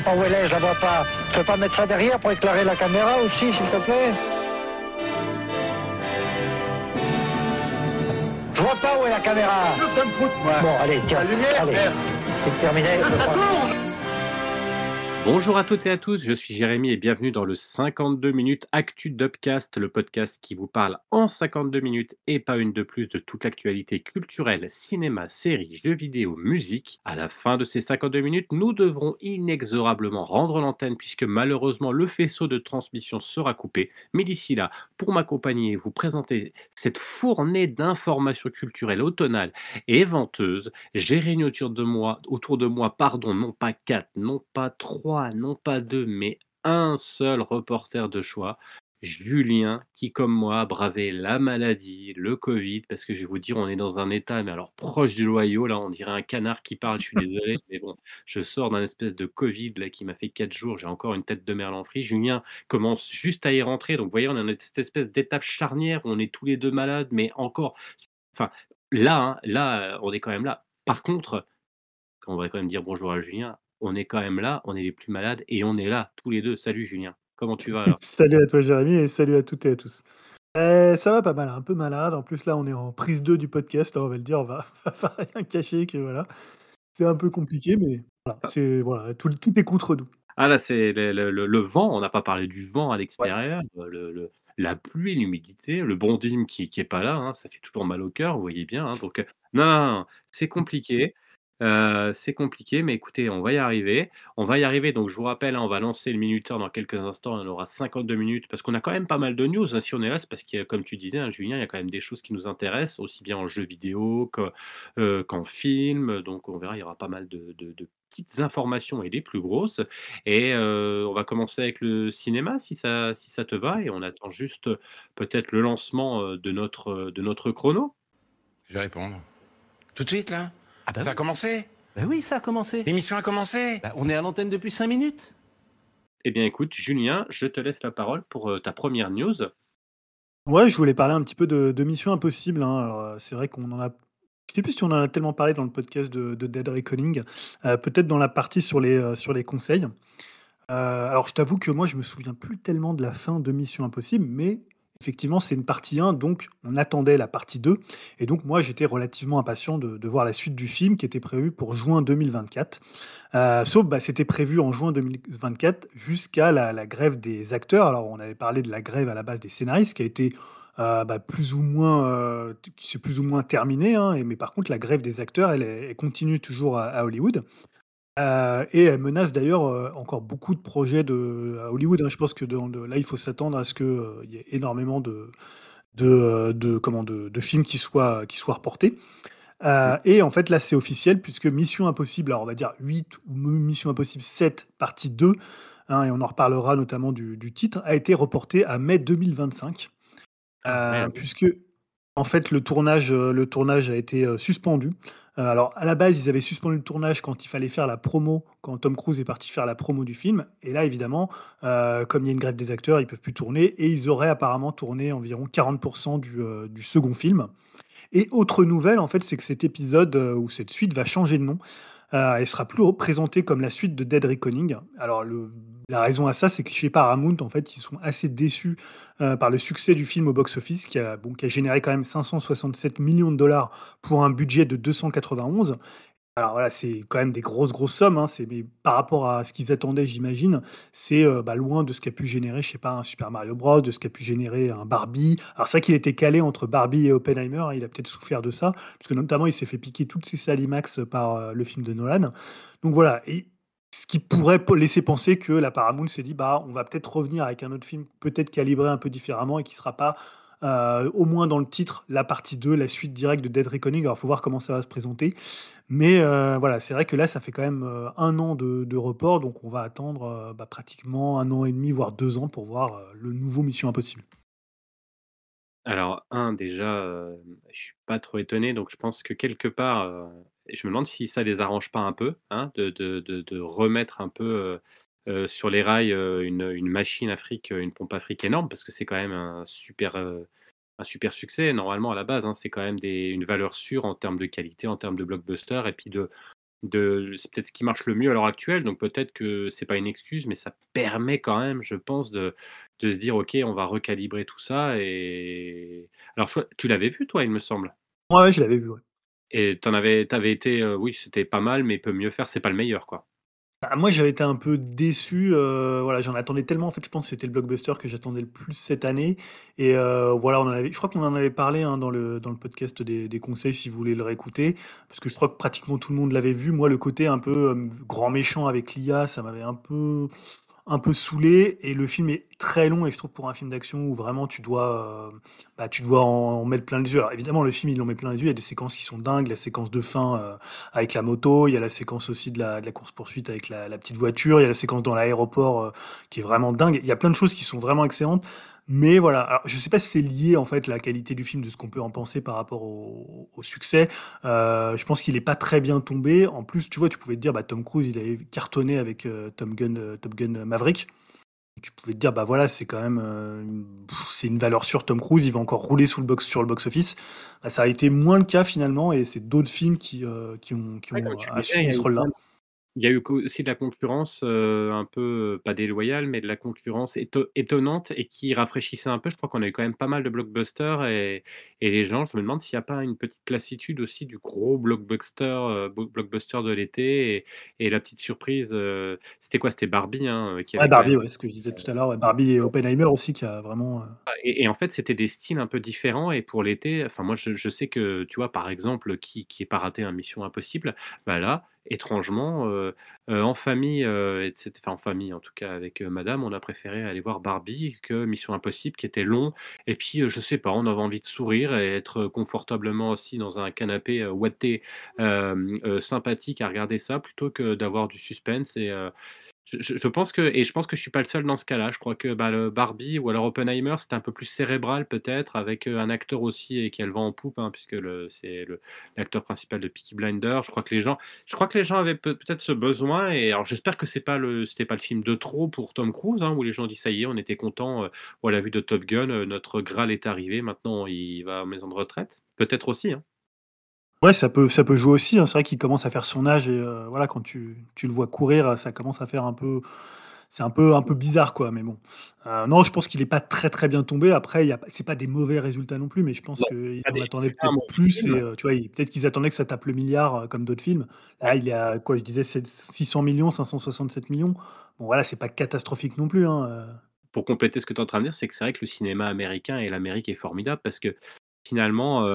sais pas où elle est, je la vois pas. Tu peux pas mettre ça derrière pour éclairer la caméra aussi, s'il te plaît Je vois pas où est la caméra. Ça me fout, moi. Bon, allez, tiens. La lumière, allez. C'est terminé. Ça tourne Bonjour à toutes et à tous, je suis Jérémy et bienvenue dans le 52 minutes Actu Dubcast, le podcast qui vous parle en 52 minutes et pas une de plus de toute l'actualité culturelle, cinéma, séries, jeux vidéo, musique. À la fin de ces 52 minutes, nous devrons inexorablement rendre l'antenne puisque malheureusement le faisceau de transmission sera coupé. Mais d'ici là, pour m'accompagner et vous présenter cette fournée d'informations culturelles automnales et venteuses, j'ai réuni autour de moi, autour de moi, pardon, non pas quatre, non pas trois, non pas deux, mais un seul reporter de choix, Julien, qui comme moi a bravé la maladie, le Covid, parce que je vais vous dire, on est dans un état, mais alors proche du loyau, là, on dirait un canard qui parle, je suis désolé, mais bon, je sors d'un espèce de Covid là qui m'a fait quatre jours, j'ai encore une tête de merlan frit. Julien commence juste à y rentrer, donc vous voyez, on est dans cette espèce d'étape charnière où on est tous les deux malades, mais encore, enfin, là, hein, là, on est quand même là. Par contre, on va quand même dire bonjour à Julien. On est quand même là, on est les plus malades et on est là tous les deux. Salut Julien, comment tu vas alors? Salut à toi Jérémy et salut à toutes et à tous. Euh, ça va pas mal, un peu malade. En plus là, on est en prise 2 du podcast, on va le dire, on va, on va rien cacher que voilà. C'est un peu compliqué, mais voilà, c'est voilà, tout, tout est contre nous. Ah là, c'est le, le- le- le vent, on n'a pas parlé du vent à l'extérieur, le- le- la pluie, l'humidité, le bon dîme qui, qui est pas là, hein, ça fait toujours mal au cœur, vous voyez bien. hein. donc, euh, non, non, non, c'est compliqué. Euh, c'est compliqué, mais écoutez, on va y arriver. On va y arriver. Donc, je vous rappelle, hein, on va lancer le minuteur dans quelques instants. On aura 52 minutes parce qu'on a quand même pas mal de news. hein. Si on est là, c'est parce que, comme tu disais, hein, Julien, il y a quand même des choses qui nous intéressent, aussi bien en jeu vidéo euh, qu'en film. Donc, on verra, il y aura pas mal de, petites informations et des plus grosses. Et euh, on va commencer avec le cinéma, si ça, si ça te va. Et on attend juste peut-être le lancement de notre, de notre chrono. Je vais répondre. Tout de suite, là? Ah bah Ça a oui. commencé Bah oui, ça a commencé. L'émission a commencé Bah, on est à l'antenne depuis 5 minutes. Eh bien, écoute, Julien, je te laisse la parole pour euh, ta première news. Ouais, je voulais parler un petit peu de, de Mission Impossible. hein. Alors, euh, c'est vrai qu'on en a. Je sais plus si on en a tellement parlé dans le podcast de, de Dead Reckoning. Euh, Peut-être dans la partie sur les, euh, sur les conseils. Euh, alors, je t'avoue que moi, je me souviens plus tellement de la fin de Mission Impossible, mais effectivement, c'est une partie 1, donc on attendait la partie 2. Et donc, moi, j'étais relativement impatient de, voir la suite du film qui était prévu pour juin 2024. Euh, sauf, bah, c'était prévu en juin 2024 jusqu'à la, grève des acteurs. Alors, on avait parlé de la grève à la base des scénaristes qui a été euh, bah, plus ou moins, euh, plus ou moins terminée. hein. Mais par contre, la grève des acteurs, elle, continue toujours à Hollywood. Euh, et elle menace d'ailleurs euh, encore beaucoup de projets de, à Hollywood. hein. Je pense que dans le- là, il faut s'attendre à ce qu'il y ait énormément de, de, euh, de, comment, de, de films qui soient, qui soient reportés. Euh, et en fait, là, c'est officiel, puisque Mission Impossible, alors on va dire 8 ou Mission Impossible 7, partie 2, hein, et on en reparlera notamment du, du titre, a été reporté à mai 2025. Ah, Euh, merde. puisque en fait le tournage, euh, le tournage a été euh, suspendu. Euh, alors à la base ils avaient suspendu le tournage quand il fallait faire la promo, quand Tom Cruise est parti faire la promo du film. Et là évidemment, euh, comme il y a une grève des acteurs, ils peuvent plus tourner et ils auraient apparemment tourné environ 40% du, euh, du second film. Et autre nouvelle en fait, c'est que cet épisode ou cette suite va changer de nom. Euh, elle sera plus représentée comme la suite de Dead Reckoning. Alors la raison à ça, c'est que chez Paramount, en fait, ils sont assez déçus euh, par le succès du film au box-office, qui a, qui a généré quand même 567 millions de dollars pour un budget de 291. Alors voilà, c'est quand même des grosses, grosses sommes. hein, mais par rapport à ce qu'ils attendaient, j'imagine, c'est euh, bah, loin de ce qu'a pu générer, je sais pas, un Super Mario Bros, de ce qu'a pu générer un Barbie. Alors vrai qu'il était calé entre Barbie et Oppenheimer, hein, il a peut-être souffert de ça, parce que notamment il s'est fait piquer toutes ses salimax par euh, le film de Nolan. Donc voilà, et ce qui pourrait po- laisser penser que la Paramount s'est dit, bah, on va peut-être revenir avec un autre film, peut-être calibré un peu différemment et qui sera pas, euh, au moins dans le titre, la partie 2, la suite directe de Dead Reckoning. Alors, il faut voir comment ça va se présenter. Mais euh, voilà, c'est vrai que là, ça fait quand même euh, un an de, report, donc on va attendre bah, pratiquement un an et demi, voire deux ans pour voir le nouveau Mission Impossible. Alors, un, déjà, euh, je suis pas trop étonné, donc je pense que quelque part, euh, je me demande si ça les arrange pas un peu, hein, de remettre un peu euh, sur les rails euh, une, une machine Afrique, une pompe Afrique énorme, parce que c'est quand même un super, euh, un super succès, normalement, à la base, hein, c'est quand même des, une valeur sûre en termes de qualité, en termes de blockbuster, et puis de, de c'est peut-être ce qui marche le mieux à l'heure actuelle, donc peut-être que c'est pas une excuse, mais ça permet quand même, je pense, de de se dire: «OK, on va recalibrer tout ça» et alors tu l'avais vu toi, il me semble? Ouais, ouais, je l'avais vu, ouais. Et tu avais tu avais été, oui, c'était pas mal, mais peut mieux faire, c'est pas le meilleur, quoi? Bah, moi, j'avais été un peu déçu, heu, voilà, j'en attendais tellement, en fait, je pense que c'était le blockbuster que j'attendais le plus cette année. Et heu, voilà, on en avait je crois qu'on en avait parlé, hein, dans le dans le podcast des des conseils si vous voulez le réécouter, parce que je crois que pratiquement tout le monde l'avait vu. Moi, le côté un peu, hem, grand méchant avec l'IA, ça m'avait un peu un peu saoulé et le film est très long et je trouve pour un film d'action où vraiment tu dois, heu, bah, tu dois en mettre plein les yeux. Alors évidemment, le film, il en met plein les yeux, il y a des séquences qui sont dingues, la séquence de fin, heu, avec la moto, il y a la séquence aussi de la de la course-poursuite avec la petite voiture, il y a la séquence dans l'aéroport, heu, qui est vraiment dingue. Il y a plein de choses qui sont vraiment excellentes, mais voilà, alors je sais pas si c'est lié en fait la qualité du film, de ce qu'on peut en penser par rapport au au succès. Heu, je pense qu'il est pas très bien tombé. En plus, tu vois, tu pouvais te dire, bah, Tom Cruise, il avait cartonné avec, Tom Gun, heu, Top Gun Maverick. Tu pouvais te dire, bah, voilà, c'est quand même, c'est une valeur sûre, Tom Cruise, il va encore rouler sous le box sur le box-office. Bah, ça a été moins le cas finalement et c'est d'autres films qui, qui ont qui Ouais, ont ce rôle-là. Il y a eu aussi de la concurrence, un peu, pas déloyale, mais de la concurrence éto étonnante et qui rafraîchissait un peu. Je crois qu'on a eu quand même pas mal de blockbusters et et les gens, je me demande s'il y a pas une petite lassitude aussi du gros blockbuster, blockbuster de l'été et et la petite surprise, c'était quoi? C'était Barbie, hein, qui Ouais, avait Barbie, ouais, ce que je disais tout à l'heure, ouais, Barbie et Oppenheimer aussi qui a vraiment, ah et et en fait, c'était des styles un peu différents et pour l'été, enfin moi je je sais que, tu vois, par exemple, qui qui est pas raté un Mission Impossible, bah là, étrangement, heu heu, en famille, heu et cét enfin en famille en tout cas avec, madame, on a préféré aller voir Barbie que Mission Impossible qui était long. Et puis, je sais pas, on avait envie de sourire et être confortablement assis dans un canapé, ouaté, sympathique à regarder ça plutôt que d'avoir du suspense et je pense que et je pense que je suis pas le seul dans ce cas-là. Je crois que, bah, le Barbie ou alors Oppenheimer, c'était un peu plus cérébral peut-être avec, heu, un acteur aussi et qui a le vent en poupe, hein, puisque c'est l'acteur principal de Peaky Blinders. Je crois que les gens je crois que les gens avaient peut peut-être ce besoin et alors j'espère que c'est pas le c'était pas le film de trop pour Tom Cruise, hein, où les gens disent: «Ça y est, on était oh, à la vue de Top Gun, heu, notre Graal est arrivé, maintenant il va en maison de retraite». Peut-être aussi, hein. Ouais, ça peut ça peut jouer aussi, hein. C'est vrai qu'il commence à faire son âge et heu, voilà, quand tu tu le vois courir, ça commence à faire un peu c'est un peu un peu bizarre, quoi, mais bon. Heu, non, je pense qu'il est pas très, très bien tombé. Après, il y a c'est pas des mauvais résultats non plus, mais je pense Non, qu'ils pas en des attendaient c'est pas un peut-être mauvais plus et film. heu, tu vois, peut-être qu'ils attendaient que ça tape le milliard, comme d'autres films. Là, Ouais. il est à quoi? Je disais sept 600 000 567 000 Bon, voilà, c'est pas catastrophique non plus, hein. Pour compléter ce que tu es en train de dire, c'est que c'est vrai que le cinéma américain et l'Amérique est formidable parce que finalement,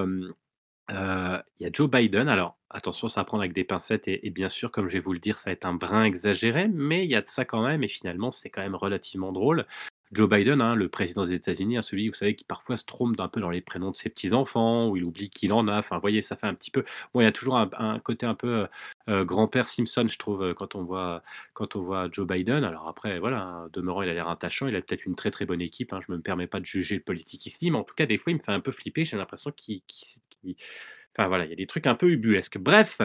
il y a Joe Biden, alors attention, ça va prendre avec des pincettes et et bien sûr, comme je vais vous le dire, ça va être un brin exagéré, mais il y a de ça quand même et finalement, c'est quand même relativement drôle. Joe Biden, hein, le président des États-Unis, hein, celui, vous savez, qui parfois se trompe un peu dans les prénoms de ses petits-enfants, ou il oublie qu'il en a, enfin, vous voyez, ça fait un petit peu bon, il y a toujours un côté un peu, heu heu, grand-père Simpson, je trouve, heu, quand on voit quand on voit Joe Biden. Alors après, voilà, hein, demeurant, il a l'air attachant, il a peut-être une très, très bonne équipe, je me permets pas de juger le politique ici, mais en tout cas, des fois, il me fait un peu flipper, j'ai l'impression qu'il Enfin voilà, il y a des trucs un peu ubuesques. Bref,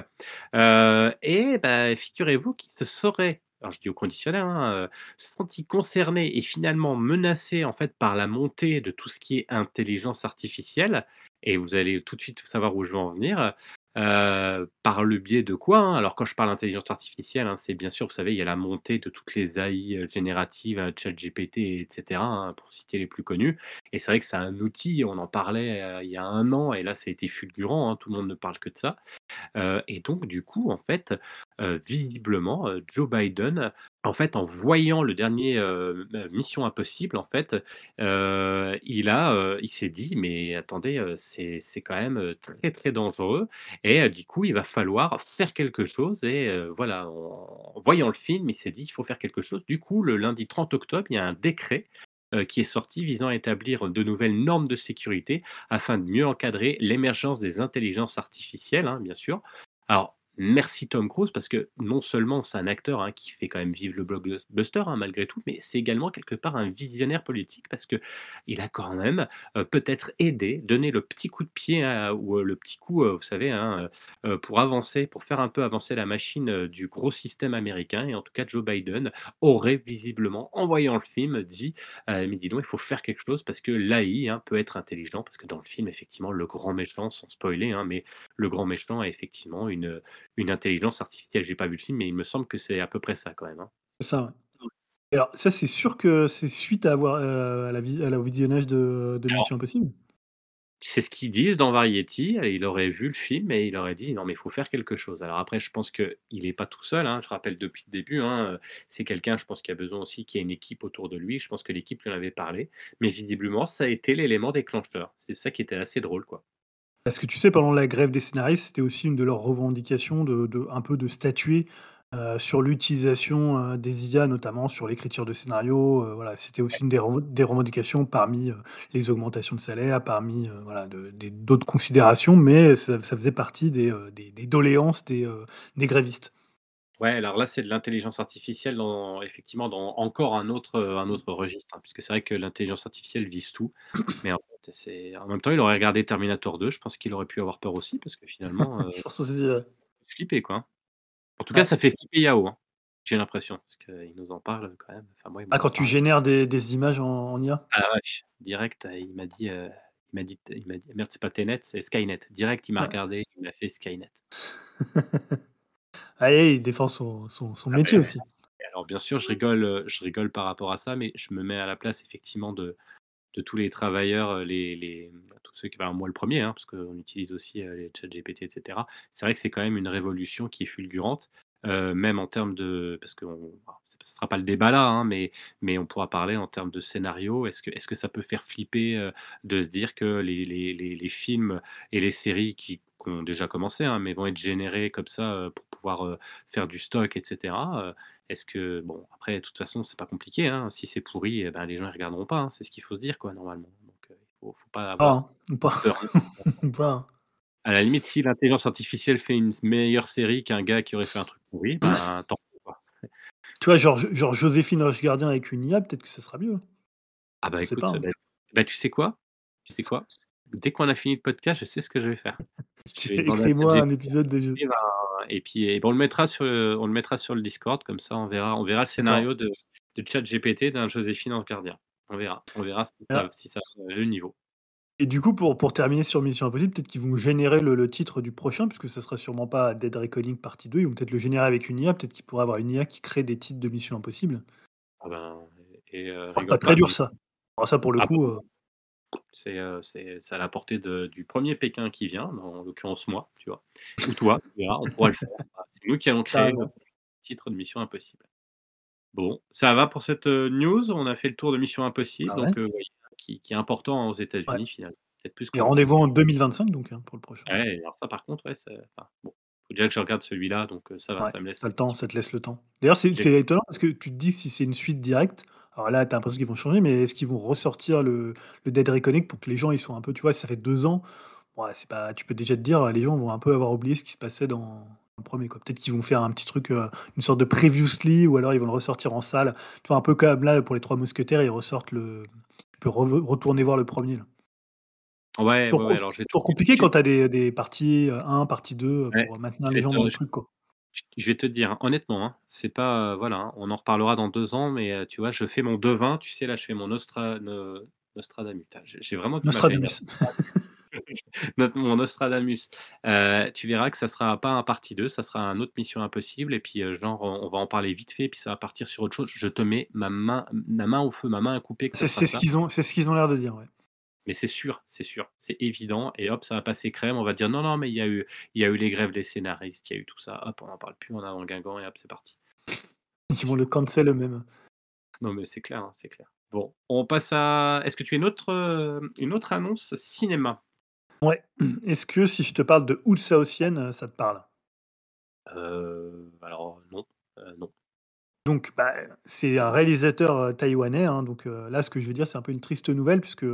et bah, figurez-vous qu'il se serait, alors je dis au conditionnel, hein, heu, senti concerné et finalement menacé, en fait, par la montée de tout ce qui est intelligence artificielle et vous allez tout de suite savoir où je veux en venir. Heu, par le biais de quoi, hein? Alors quand je parle d'intelligence artificielle, hein, c'est bien sûr, vous savez, il y a la montée de toutes les AI, heu, génératives, heu, ChatGPT et cetera, hein, pour citer les plus connus et c'est vrai que c'est un outil, on en parlait, il y a un an et là, ça a été fulgurant, tout le monde ne parle que de ça. Et donc du coup, en fait, visiblement, Joe Biden, en fait, en voyant le dernier, heu, heu, Mission Impossible, en fait, heu, il a, heu, il s'est dit: «Mais attendez, c'est quand même, très, très dangereux» et du coup, il va falloir faire quelque chose et voilà, en voyant le film, il s'est dit: «Il faut faire quelque chose». Du coup, le lundi 30 octobre, il y a un décret, qui est sorti visant à établir de nouvelles normes de sécurité afin de mieux encadrer l'émergence des intelligences artificielles, hein, bien sûr. Alors, merci Tom Cruise parce que non seulement c'est un acteur, hein, qui fait quand même vivre le blockbuster, hein, malgré tout, mais c'est également quelque part un visionnaire politique parce que il a quand même, heu, peut-être aidé, donné le petit coup de pied à ou, heu, le petit coup, heu, vous savez, hein, pour avancer, pour faire un peu avancer la machine, du gros système américain. Et en tout cas Joe Biden aurait visiblement, en voyant le film, dit mais dis donc, il faut faire quelque chose parce que l'AI, hein, peut être intelligent parce que dans le film, effectivement, le grand méchant, sans spoiler, hein, mais le grand méchant a effectivement une, une intelligence artificielle. J'ai pas vu le film, mais il me semble que c'est à peu près ça quand même, hein. C'est ça, ouais. Et alors ça, c'est sûr que c'est suite à avoir, heu, à la à visionnage de de Alors Mission Impossible? C'est ce qu'ils disent dans Variety, et il aurait vu le film et il aurait dit: «Non mais il faut faire quelque chose». Alors après je pense qu'il est pas tout seul, hein, je rappelle depuis le début, hein, heu, c'est quelqu'un je pense qui a besoin aussi qu'il y ait une équipe autour de lui. Je pense que l'équipe lui en avait parlé, mais visiblement ça a été l'élément déclencheur. C'est ça qui était assez drôle, quoi. Parce que tu sais, pendant la grève des scénaristes, c'était aussi une de leurs revendications de un peu de statuer, heu, sur l'utilisation, heu, des IA, notamment sur l'écriture de scénarios, heu, voilà. C'était aussi une des reven des revendications parmi, les augmentations de salaire, parmi, d'autres considérations, mais ça faisait partie des, doléances des grévistes. Ouais, alors là, c'est de l'intelligence artificielle dans effectivement dans encore un autre, un autre registre, hein, puisque c'est vrai que l'intelligence artificielle vise tout, mais en fait, c'est en même temps, il aurait regardé Terminator 2, je pense qu'il aurait pu avoir peur aussi parce que finalement, heu, Je pense aussi, ouais. flipper, quoi, hein. En tout cas, Ouais. ça fait flipper Yao, hein, j'ai l'impression, parce qu'il nous en parle quand même. Enfin moi, il Ah, quand tu parlé. génères des des images en en IA? Ah la vache, direct, heu, il m'a dit, il m'a dit il m'a dit merde, c'est pas Tenet, c'est Skynet. Direct, il m'a Ouais. regardé, il m'a fait Skynet. Ah il défend son son son Ah métier aussi. alors bien sûr, je rigole, heu, je rigole par rapport à ça, mais je me mets à la place effectivement de de tous les travailleurs, heu, les les, tous ceux qui ben, moi le premier, hein, parce qu'on utilise aussi, heu, les ChatGPT et cetera. C'est vrai que c'est quand même une révolution qui est fulgurante, même en termes de parce alors ce sera pas le débat là, hein, mais mais on pourra parler en termes de scénario. Est-ce que est-ce que ça peut faire flipper, de se dire que les les les les films et les séries qui qui ont déjà commencé, hein, mais vont être générés comme ça, heu, pour pouvoir, heu, faire du stock et cetera, heu, est-ce que bon après de toute façon c'est pas compliqué, hein, si c'est pourri et ben, les gens ils regarderont pas, hein, c'est ce qu'il faut se dire quoi normalement, donc il faut faut pas Pas, avoir ou pas peur, pas. À la limite, si l'intelligence artificielle fait une meilleure série qu'un gars qui aurait fait un truc pourri, ben, tant. Tu vois, genre Jo genre Joséphine Ange Gardien avec une IA, peut-être que ça sera mieux. Ah bah pas, écoute, hein. beh bah, tu sais quoi? Tu sais quoi? Dès qu'on a fini le podcast, je sais ce que je vais faire. Écris-moi un épisode de jeu. et puis et ben, on le mettra sur le on le mettra sur le Discord comme ça on verra on verra le scénario de de ChatGPT d'un Joséphine Ange Gardien. On verra on verra si ça Ah. si ça le niveau. Et du coup, pour pour terminer sur Mission Impossible, peut-être qu'ils vont générer le le titre du prochain, puisque ça sera sûrement pas Dead Reckoning partie 2, ils vont peut-être le générer avec une IA, peut-être qu'ils pourraient avoir une IA qui crée des titres de Mission Impossible. Ah ben et Oh, c'est rigole pas très dur ça. Alors ça pour le ah coup, heu, c'est c'est à la portée de du 1er Pékin qui vient, dans en l'occurrence moi, tu vois? Ou toi, tu verras, on pourra le faire. Voilà, c'est nous qui allons créer le titre de Mission Impossible. Bon, ça va pour cette, heu, news? On a fait le tour de Mission Impossible, Bah ouais. donc oui, qui qui est important aux Ouais. États-Unis finalement, peut-être plus Et rendez-vous en 2025 donc hein, pour le prochain. Ouais, alors ça par contre, ouais, enfin bon, faut déjà que je regarde celui-là, donc ça va, Ouais, ça me laisse le temps, ça te laisse le temps. D'ailleurs, c'est étonnant parce que tu te dis si c'est une suite directe, alors là, tu as l'impression qu'ils vont changer, mais est-ce qu'ils vont ressortir le le Dead Reckoning pour que les gens ils soient un peu tu vois, si ça fait 2 ans, ouais, c'est pas tu peux déjà te dire, les gens vont un peu avoir oublié ce qui se passait dans le 1er quoi. Peut-être qu'ils vont faire un petit truc, heu, une sorte de previously ou alors ils vont le ressortir en salle. Tu vois, un peu comme là, pour les 3 mousquetaires, ils ressortent le tu peux retourner voir le 1er là. Ouais, Toujours ouais, ouais, com alors j'ai toujours compliqué j'ai quand tu as des des parties, heu, 1, partie 2, heu, Ouais, pour maintenir les gens dans le truc quoi. Je vais te dire, hein, honnêtement, hein, c'est pas, heu, voilà, hein, on en reparlera dans 2 ans, mais heu, tu vois, je fais mon devin, tu sais, là, je fais mon Nostra ne Nostradamus, putain, j'ai j'ai vraiment du mal, j'allais dire Nostradamus. Notre mon Nostradamus. Heu, tu verras que ça sera pas un partie 2, ça sera un autre Mission Impossible et puis, heu, genre, on on va en parler vite fait, puis ça va partir sur autre chose. Je te mets ma main ma main au feu, ma main à couper que ça C'est sera c'est ce ça. qu'ils ont c'est ce qu'ils ont l'air de dire, ouais. Mais c'est sûr, c'est sûr, c'est évident et hop, ça va passer crème. On va dire: «Non, non, mais il y a eu il y a eu les grèves des scénaristes, il y a eu tout ça». Hop, on n'en parle plus, on a dans Guingamp et hop, c'est parti. Ils vont le cancel eux-mêmes. Non, mais c'est clair, hein, c'est clair. Bon, on passe à est-ce que tu as une autre, une autre annonce cinéma? Ouais. Est-ce que si je te parle de Houle Saotienne, heu, ça te parle? Heu, alors non, heu, non. Donc, bah, c'est un réalisateur, taïwanais, hein, donc là, ce que je veux dire, c'est un peu une triste nouvelle puisque,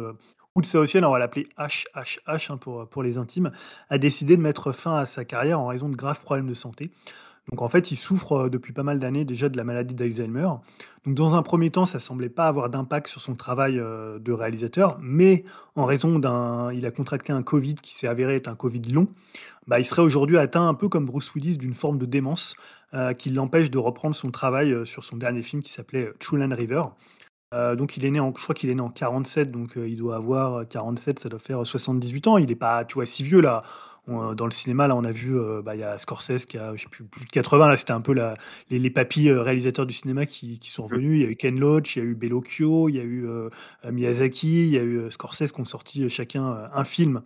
Houle Saotienne, on va l'appeler HHH, hein, pour, pour les intimes, a décidé de mettre fin à sa carrière en raison de graves problèmes de santé. Donc en fait, il souffre, heu, depuis pas mal d'années déjà de la maladie d'Alzheimer. Donc dans un 1er temps, ça semblait pas avoir d'impact sur son travail, heu, de réalisateur, mais en raison d'un il a contracté un Covid qui s'est avéré être un Covid long, bah, il serait aujourd'hui atteint un peu comme Bruce Willis d'une forme de démence, heu, qui l'empêche de reprendre son travail, sur son dernier film qui s'appelait, Land River. Heu, donc il est né en je crois qu'il est né en 47 donc heu, il doit avoir, heu, 47, ça doit faire, heu, 78 ans. Il est pas, tu vois, si vieux là. On, dans le cinéma, là, on a vu, heu, bah, il y a Scorsese qui a, je sais plus, plus de 80, là, c'était un peu la les les papys, heu, réalisateurs du cinéma qui qui sont Mmh. revenus. Il y a eu Ken Loach, il y a eu Bellocchio, il y a eu, heu heu, Miyazaki, il y a eu, heu, Scorsese qui ont sorti, heu, chacun, heu, un film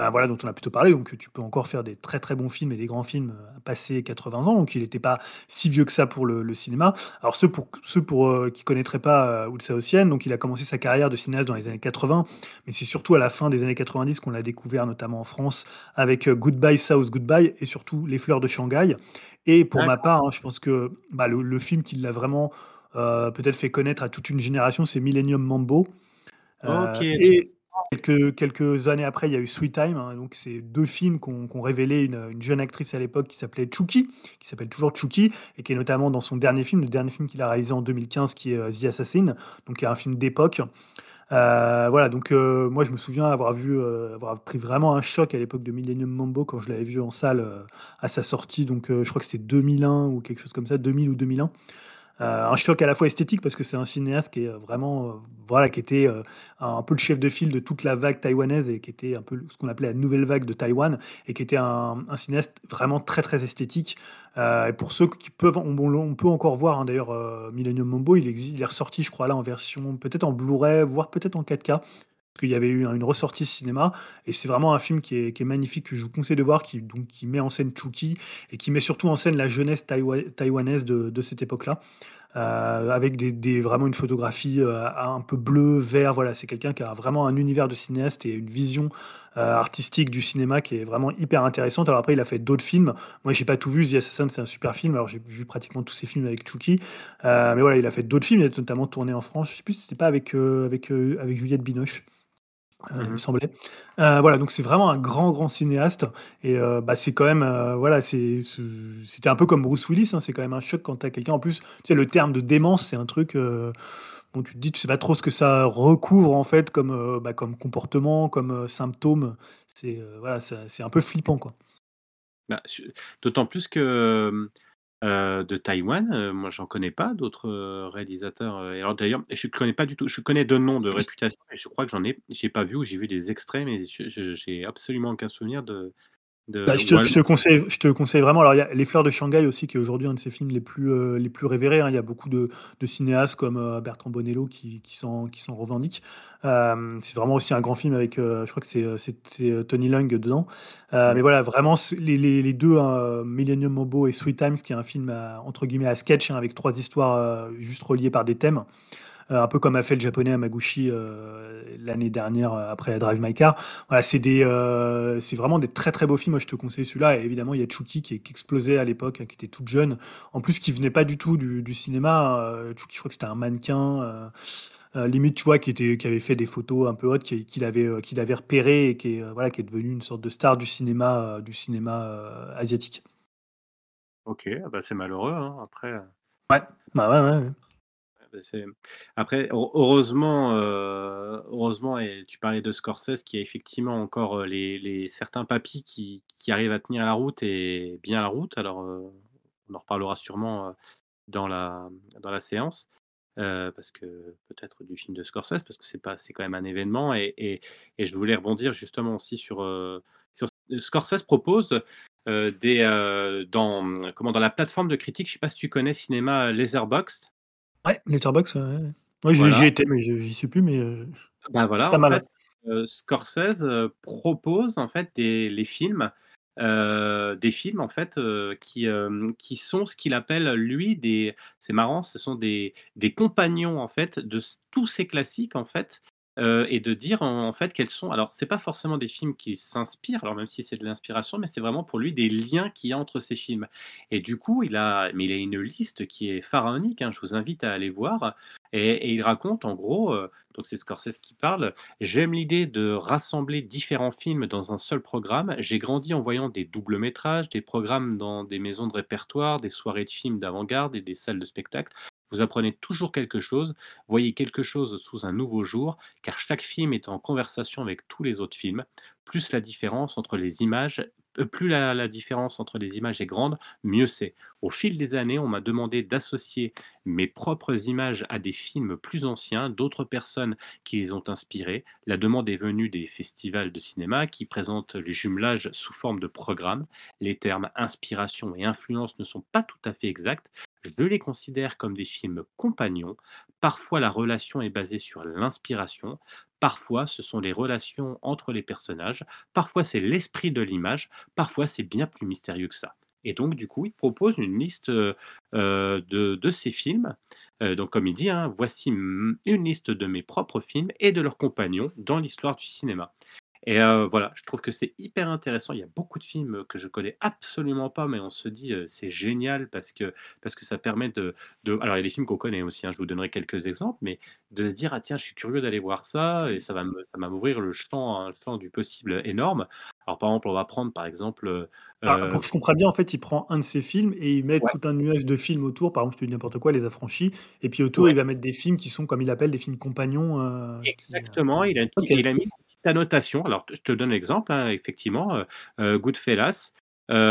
bah, voilà, dont on a plutôt parlé, donc tu peux encore faire des très, très bons films et des grands films, heu, passés 80 ans, donc il n'était pas si vieux que ça pour le le cinéma. Alors ceux pour ceux pour, heu, qui connaîtraient pas, Houtsao donc il a commencé sa carrière de cinéaste dans les années 80, mais c'est surtout à la fin des années 90 qu'on l'a découvert, notamment en France, avec, heu, Goodbye South Goodbye et surtout Les Fleurs de Shanghai. Et pour ma part, hein, je pense que, bah, le le film qui l'a vraiment, peut-être fait connaître à toute une génération, c'est Millennium Mambo, et Quelques années après, il y a eu Sweet Time, hein, donc c'est 2 films qu'ont révélé une, une jeune actrice à l'époque qui s'appelait Chooky, qui s'appelle toujours Chooky et qui est notamment dans son dernier film, le dernier film qu'il a réalisé en 2015 qui est, heu, The Assassin, donc qui est un film d'époque. Heu, voilà, donc heu, moi je me souviens avoir vu, avoir pris vraiment un choc à l'époque de Millennium Mambo quand je l'avais vu en salle, à sa sortie, donc je crois que c'était 2001 ou quelque chose comme ça, 2000 ou 2001. Heu, un choc à la fois esthétique parce que c'est un cinéaste qui est, heu, vraiment, heu, voilà, qui était, un peu le chef de file de toute la vague taïwanaise et qui était un peu ce qu'on appelait la nouvelle vague de Taïwan et qui était un cinéaste vraiment très, très esthétique. Et pour ceux qui peuvent on peut encore voir, hein, d'ailleurs, Millennium Mambo, il existe il est ressorti, je crois, là, en version peut-être en Blu-ray, voire peut-être en 4K. Qu'il y avait eu un une ressortie cinéma et c'est vraiment un film qui est magnifique, que je vous conseille de voir, qui donc qui met en scène Chooky et qui met surtout en scène la jeunesse taïwa taïwanaise de cette époque-là heu, avec vraiment une photographie, heu, un peu bleu, vert, voilà. C'est quelqu'un qui a vraiment un univers de cinéaste et une vision, heu, artistique du cinéma qui est vraiment hyper intéressante. Alors après, il a fait d'autres films. Moi, j'ai pas tout vu. The Assassin, c'est un super film. Alors j'ai vu pratiquement tous ses films avec heu, mais voilà, il a fait d'autres films. Il a notamment tourné en France. Je sais plus si c'était pas avec, avec Juliette Binoche. Heu, il me mmh semblait. Heu, voilà, donc c'est vraiment un grand, grand cinéaste et heu, bah, c'est quand même, voilà, c'est ce c'était un peu comme Bruce Willis, hein, c'est quand même un choc quand tu as quelqu'un en plus, tu sais, le terme de démence, c'est un truc, bon, tu te dis, tu sais pas trop ce que ça recouvre en fait comme, bah, comme comportement, comme, symptôme. C'est, voilà, c'est un peu flippant, quoi. Bah, d'autant plus que, heu, de Taïwan, heu, moi j'en connais pas d'autres, heu, réalisateurs, et alors d'ailleurs je connais pas du tout je connais de nom, de réputation et je crois que j'en ai j'ai pas vu ou j'ai vu des extraits mais je je j'ai absolument aucun souvenir de Bah, je te je alors te conseille je te conseille vraiment alors il y a Les Fleurs de Shanghai aussi qui est aujourd'hui un de ses films les plus, heu, les plus révérés, hein. Il y a beaucoup de de cinéastes comme, heu, Bertrand Bonello qui qui s'en revendiquent. Hem, c'est vraiment aussi un grand film avec, je crois que c'est, Tony Leung dedans. Mmh, mais voilà vraiment les les les 2, heu, Millennium Mambo et Sweet Times qui est un film à entre guillemets «à sketch», hein, avec 3 histoires, juste reliées par des thèmes. Heu, un peu comme a fait le japonais Hamaguchi, heu, l'année dernière, heu, après Drive My Car. Voilà, c'est des, c'est vraiment des très, très beaux films. Moi, je te conseille celui-là et évidemment, il y a Chooky qui qui explosait à l'époque, hein, qui était toute jeune. En plus, qui venait pas du tout du du cinéma, heu, Chooky, je crois que c'était un mannequin, limite, tu vois, qui était qui avait fait des photos un peu hautes, qui qu'il avait, heu, qu'il avait repéré et qui est, voilà, qui est devenu une sorte de star du cinéma, du cinéma, asiatique. OK, ah bah, c'est malheureux, hein, après, Ouais. Bah, ouais, ouais, ouais. Après heu heureusement, heu, heureusement et tu parlais de Scorsese qui a effectivement encore, les certains papys qui qui arrivent à tenir la route et bien la route alors, on en reparlera sûrement, dans la dans la séance. Parce que peut-être du film de Scorsese, parce que c'est pas c'est quand même un événement et et je voulais rebondir justement aussi sur, Scorsese propose, des, dans, comment, dans la plateforme de critique, je sais pas si tu connais Cinéma Letterboxd? Ouais, Letterboxd, ouais, ouais, j'y Voilà, étais, mais je j'y suis plus, mais heu, bah, voilà, pas en mal, fait, heu, Scorsese, heu, propose en fait des les films, heu, des films en fait, heu, qui, hem, qui sont ce qu'il appelle lui des c'est marrant, ce sont des des compagnons en fait de s tous ces classiques en fait, heu et de dire en fait quels sont alors c'est pas forcément des films qui s'inspirent, alors même si c'est de l'inspiration, mais c'est vraiment pour lui des liens qu'il y a entre ces films et du coup il a mais il a une liste qui est pharaonique, hein, je vous invite à aller voir et il raconte en gros, heu, donc c'est Scorsese qui parle: «J'aime l'idée de rassembler différents films dans un seul programme. J'ai grandi en voyant des doubles métrages, des programmes dans des maisons de répertoire, des soirées de films d'avant-garde et des salles de spectacle. Vous apprenez toujours quelque chose, voyez quelque chose sous un nouveau jour, car chaque film est en conversation avec tous les autres films, plus la différence entre les images plus la la différence entre les images est grande, mieux c'est. Au fil des années, on m'a demandé d'associer mes propres images à des films plus anciens, d'autres personnes qui les ont inspirés. La demande est venue des festivals de cinéma qui présentent les jumelages sous forme de programmes. Les termes inspiration et influence ne sont pas tout à fait exacts. Je les considère comme des films compagnons. Parfois, la relation est basée sur l'inspiration. Parfois, ce sont les relations entre les personnages. Parfois, c'est l'esprit de l'image. Parfois, c'est bien plus mystérieux que ça. Et donc, du coup, il propose une liste euh, euh, de, ces films. Euh, donc, comme il dit, hein, voici une liste de mes propres films et de leurs compagnons dans l'histoire du cinéma. Et voilà, je trouve que c'est hyper intéressant. Il y a beaucoup de films, que je connais absolument pas, mais on se dit, heu: «C'est génial» parce que parce que ça permet de de alors il y a des films qu'on connaît aussi, hein, je vous donnerai quelques exemples, mais de se dire: «Ah tiens, je suis curieux d'aller voir ça» et ça va me ça va m'ouvrir le champ un champ du possible énorme. Alors par exemple, on va prendre par exemple, Ah, pour que je comprenne bien, en fait, il prend un de ses films et il met ouais, tout un nuage de films autour. Par exemple, je te dis n'importe quoi, Les Affranchis et puis autour, ouais. il va mettre des films qui sont, comme il appelle, des films compagnons, Exactement, il a une OK. petite il a mis une petite annotation. Alors, je te donne l'exemple, hein, effectivement, heu heu, Goodfellas,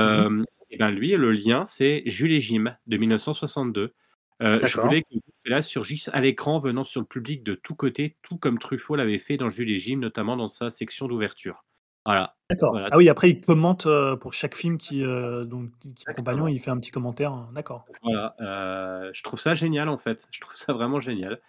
Mmh mh. hem et ben, lui, le lien, c'est Jules et Jim de 1962. Heu, je voulais que Goodfellas surgisse à l'écran, venant sur le public de tous côtés, tout comme Truffaut l'avait fait dans Jules et Jim, notamment dans sa section d'ouverture. Voilà, D'accord. voilà, Ah oui, après il commente, pour chaque film qui, donc qui est compagnon, il fait un petit commentaire, heu, d'accord. Voilà, je trouve ça génial, en fait. Je trouve ça vraiment génial.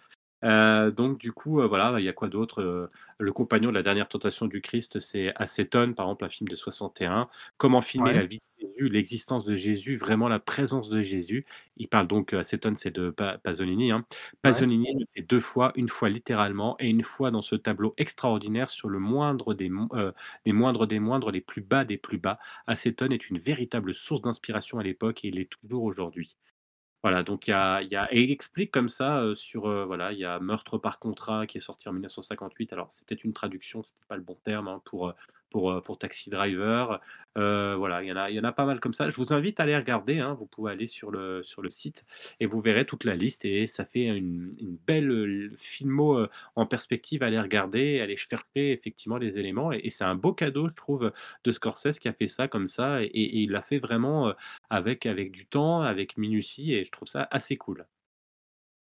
Heu, donc du coup, heu, voilà, il y a quoi d'autre? Heu, Le compagnon de la dernière tentation du Christ, c'est Acétone, par exemple, un film de 61. Comment filmer Ouais, la vie de Jésus, l'existence de Jésus, vraiment la présence de Jésus? Il parle donc, Acétone, c'est de Pa Pasolini, hein. ouais. Pasolini le fait 2 fois, une fois littéralement et une fois dans ce tableau extraordinaire sur le moindre des les moindres des moindres, les plus bas des plus bas. Acétone est une véritable source d'inspiration à l'époque et il l'est toujours aujourd'hui. Voilà, donc il y a et il explique comme ça, sur, voilà, il y a Meurtre par contrat qui est sorti en 1958. Alors c'est peut-être une traduction, c'est pas le bon terme, hein, pour, pour, heu, pour Taxi Driver. Heu, voilà, il y en a pas mal comme ça. Je vous invite à aller regarder, hein, vous pouvez aller sur le sur le site et vous verrez toute la liste et ça fait une belle, heu, filmo, en perspective à aller regarder, aller chercher effectivement les éléments et et c'est un beau cadeau, je trouve, de Scorsese qui a fait ça comme ça et et il l'a fait vraiment, avec avec du temps, avec minutie et je trouve ça assez cool.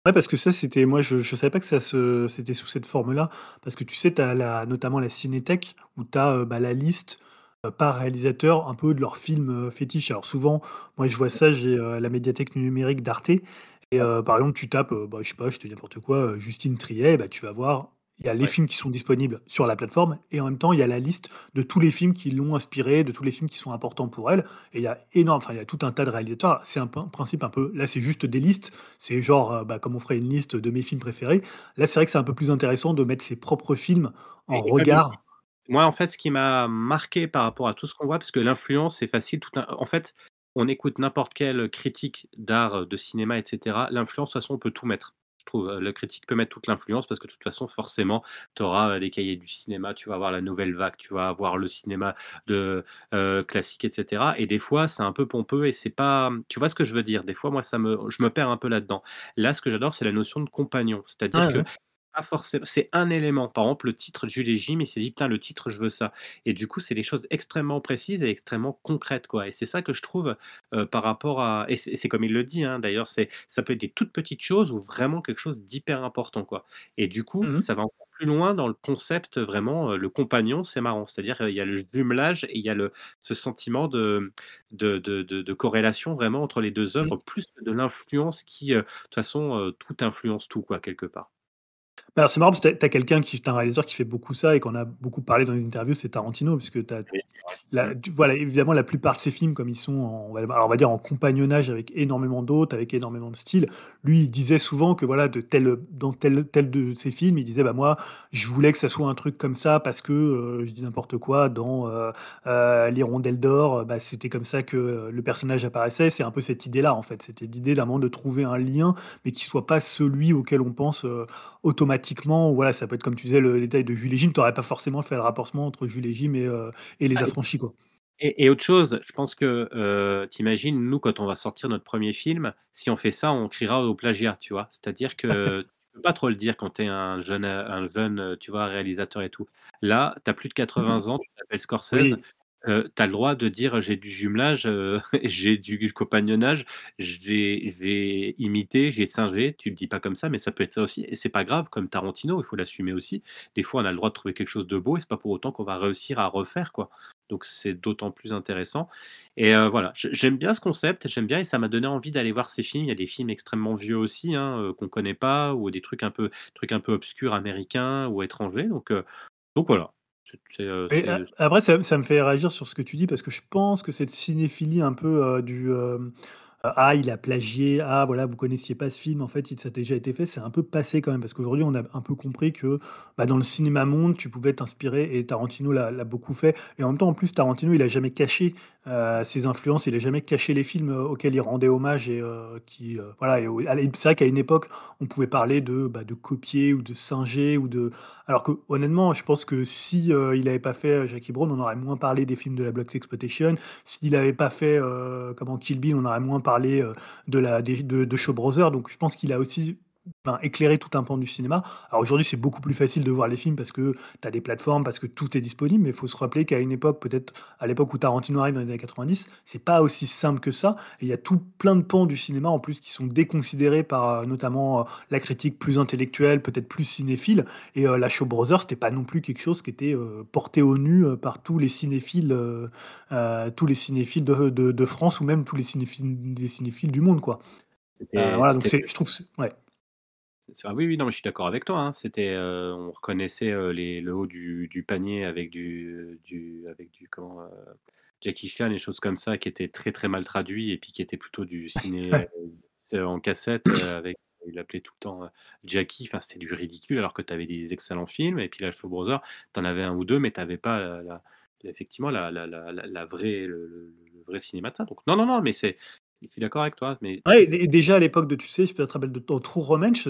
Ouais, parce que ça, c'était moi, je je savais pas que ça c'était sous cette forme-là, parce que tu sais, tu as notamment la Cinétèque où tu as, bah, la liste, heu, par réalisateur un peu de leurs films, heu, fétiches. Alors souvent, moi je vois ça, j'ai, la médiathèque numérique d'Arte et par exemple, tu tapes, bah, je sais pas, je te dis n'importe quoi, Justine Triet, bah, tu vas voir, il y a les ouais, films qui sont disponibles sur la plateforme et en même temps, il y a la liste de tous les films qui l'ont inspirée, de tous les films qui sont importants pour elle et il y a énorme enfin, il y a tout un tas de réalisateurs. C'est un principe un peu là, c'est juste des listes, c'est genre, heu, bah, comme on ferait une liste de mes films préférés. Là, c'est vrai que c'est un peu plus intéressant de mettre ses propres films en et regard. moi, en fait, ce qui m'a marqué par rapport à tout ce qu'on voit, parce que l'influence, c'est facile, tout un en fait, on écoute n'importe quelle critique d'art, de cinéma et cetera. L'influence, de toute façon, on peut tout mettre. Je trouve, le critique peut mettre toute l'influence parce que de toute façon, forcément, tu auras, les cahiers du cinéma, tu vas avoir la nouvelle vague, tu vas avoir le cinéma de classique et cetera et des fois, c'est un peu pompeux et c'est pas, tu vois ce que je veux dire? Des fois, moi, ça me je me perds un peu là-dedans. Là, ce que j'adore, c'est la notion de compagnon. C'est-à-dire que ouais. Pas forcément c'est un élément. Par exemple, le titre Jules et Jim, il s'est dit: «Putain, le titre, je veux ça» et du coup, c'est des choses extrêmement précises et extrêmement concrètes, quoi et c'est ça que je trouve, heu, par rapport à et c'est comme il le dit, hein, d'ailleurs, c'est ça peut être des toutes petites choses ou vraiment quelque chose d'hyper important, quoi et du coup, Mmh mh. ça va encore plus loin dans le concept, vraiment, heu, le compagnon, c'est marrant. C'est-à-dire, heu, il y a le jumelage et il y a le ce sentiment de de de de de corrélation vraiment entre les 2 Mmh. œuvres, plus de l'influence qui, de toute façon, tout influence tout, quoi, quelque part. Alors c'est marrant parce que tu as quelqu'un qui tu un réalisateur qui fait beaucoup ça et qu'on a beaucoup parlé dans les interviews, c'est Tarantino puisque tu as Oui, c'est vrai. La tu voilà, évidemment, la plupart de ses films, comme ils sont en on va alors on va dire en compagnonnage avec énormément d'autres, avec énormément de styles, lui, il disait souvent que voilà, de tel, dans tel tel de ses films, il disait: «Bah, moi, je voulais que ça soit un truc comme ça parce que, heu», je dis n'importe quoi, dans, heu heu, L'Hirondelle d'or, heu, bah, c'était comme ça que, heu, le personnage apparaissait. C'est un peu cette idée-là, en fait. C'était l'idée d'un moment de trouver un lien, mais qui soit pas celui auquel on pense, heu, automatiquement. Voilà, ça peut être comme tu disais, le détail de Jules et Jim, tu aurais pas forcément fait le rapprochement entre Jules et Jim et et Les Ah Affranchis, quoi. Et et autre chose, je pense que, heu, tu nous, quand on va sortir notre premier film, si on fait ça, on criera au plagiat, tu vois? C'est-à-dire que tu peux pas trop le dire quand tu es un jeune, un jeune, tu vois, réalisateur et tout. Là, tu as plus de 80 ans, tu t'appelles Scorsese, Oui. Tu as le droit de dire: «J'ai du jumelage, j'ai du compagnonnage, j'ai imité, j'ai singeé». Tu le dis pas comme ça, mais ça peut être ça aussi et c'est pas grave comme Tarantino, il faut l'assumer aussi. Des fois, on a le droit de trouver quelque chose de beau et c'est pas pour autant qu'on va réussir à refaire, quoi. Donc c'est d'autant plus intéressant et voilà, j'ai j'aime bien ce concept, j'aime bien et ça m'a donné envie d'aller voir ces films. Il y a des films extrêmement vieux aussi, hein, heu, qu'on connaît pas ou des trucs un peu trucs un peu obscurs américains ou étrangers donc donc voilà. C'est c'est, heu, Et a c'est après ça ça me fait réagir sur ce que tu dis parce que je pense que cette cinéphilie un peu, heu, du, «Ah, il a plagié. Ah, voilà, vous connaissiez pas ce film, en fait, ça a déjà été fait», c'est un peu passé quand même parce qu'aujourd'hui, on a un peu compris que, bah, dans le cinéma monde, tu pouvais t'inspirer et Tarantino l'a beaucoup fait et en même temps, en plus, Tarantino, il a jamais caché, heu, ses influences, il a jamais caché les films, heu, auxquels il rendait hommage et heu, qui, voilà c'est vrai qu'à une époque, on pouvait parler de, bah, de copier ou de singer ou de alors que honnêtement, je pense que si, il avait pas fait, Jackie Brown, on aurait moins parlé des films de la Black Exploitation. S'il avait pas fait, comment, Kill Bill, on aurait moins parlé, heu, de la de de Brothers. Donc je pense qu'il a aussi, ben, éclairé tout un pan du cinéma. Alors aujourd'hui, c'est beaucoup plus facile de voir les films parce que tu as des plateformes, parce que tout est disponible, mais il faut se rappeler qu'à une époque, peut-être à l'époque où Tarantino arrive dans les années 90, c'est pas aussi simple que ça et il y a tout plein de pans du cinéma en plus qui sont déconsidérés par, heu, notamment, heu, la critique plus intellectuelle, peut-être plus cinéphile et heu, la Shaw Brothers, c'était pas non plus quelque chose qui était, porté au nu, par tous les cinéphiles, tous les cinéphiles de de de France ou même tous les cinéphiles des cinéphiles du monde, quoi. Voilà, donc je trouve ouais. Ça. Oui, oui, non, mais je suis d'accord avec toi, hein. C'était, heu, on reconnaissait, heu, les le haut du du panier avec du du avec du comment, heu, Jackie Chan et choses comme ça qui étaient très, très mal traduits et puis qui étaient plutôt du ciné, en cassette, avec il l'appelait tout le temps, Jackie, enfin c'était du ridicule alors que tu avais des excellents films et puis la Shaw Brothers, tu en avais 1 ou 2 mais tu avais pas la la effectivement la la la la la vraie le le le vrai cinéma de ça donc non, non, non, mais c'est je suis d'accord avec toi, et dé déjà à l'époque de tu sais, je te rappelles de dans True Romance,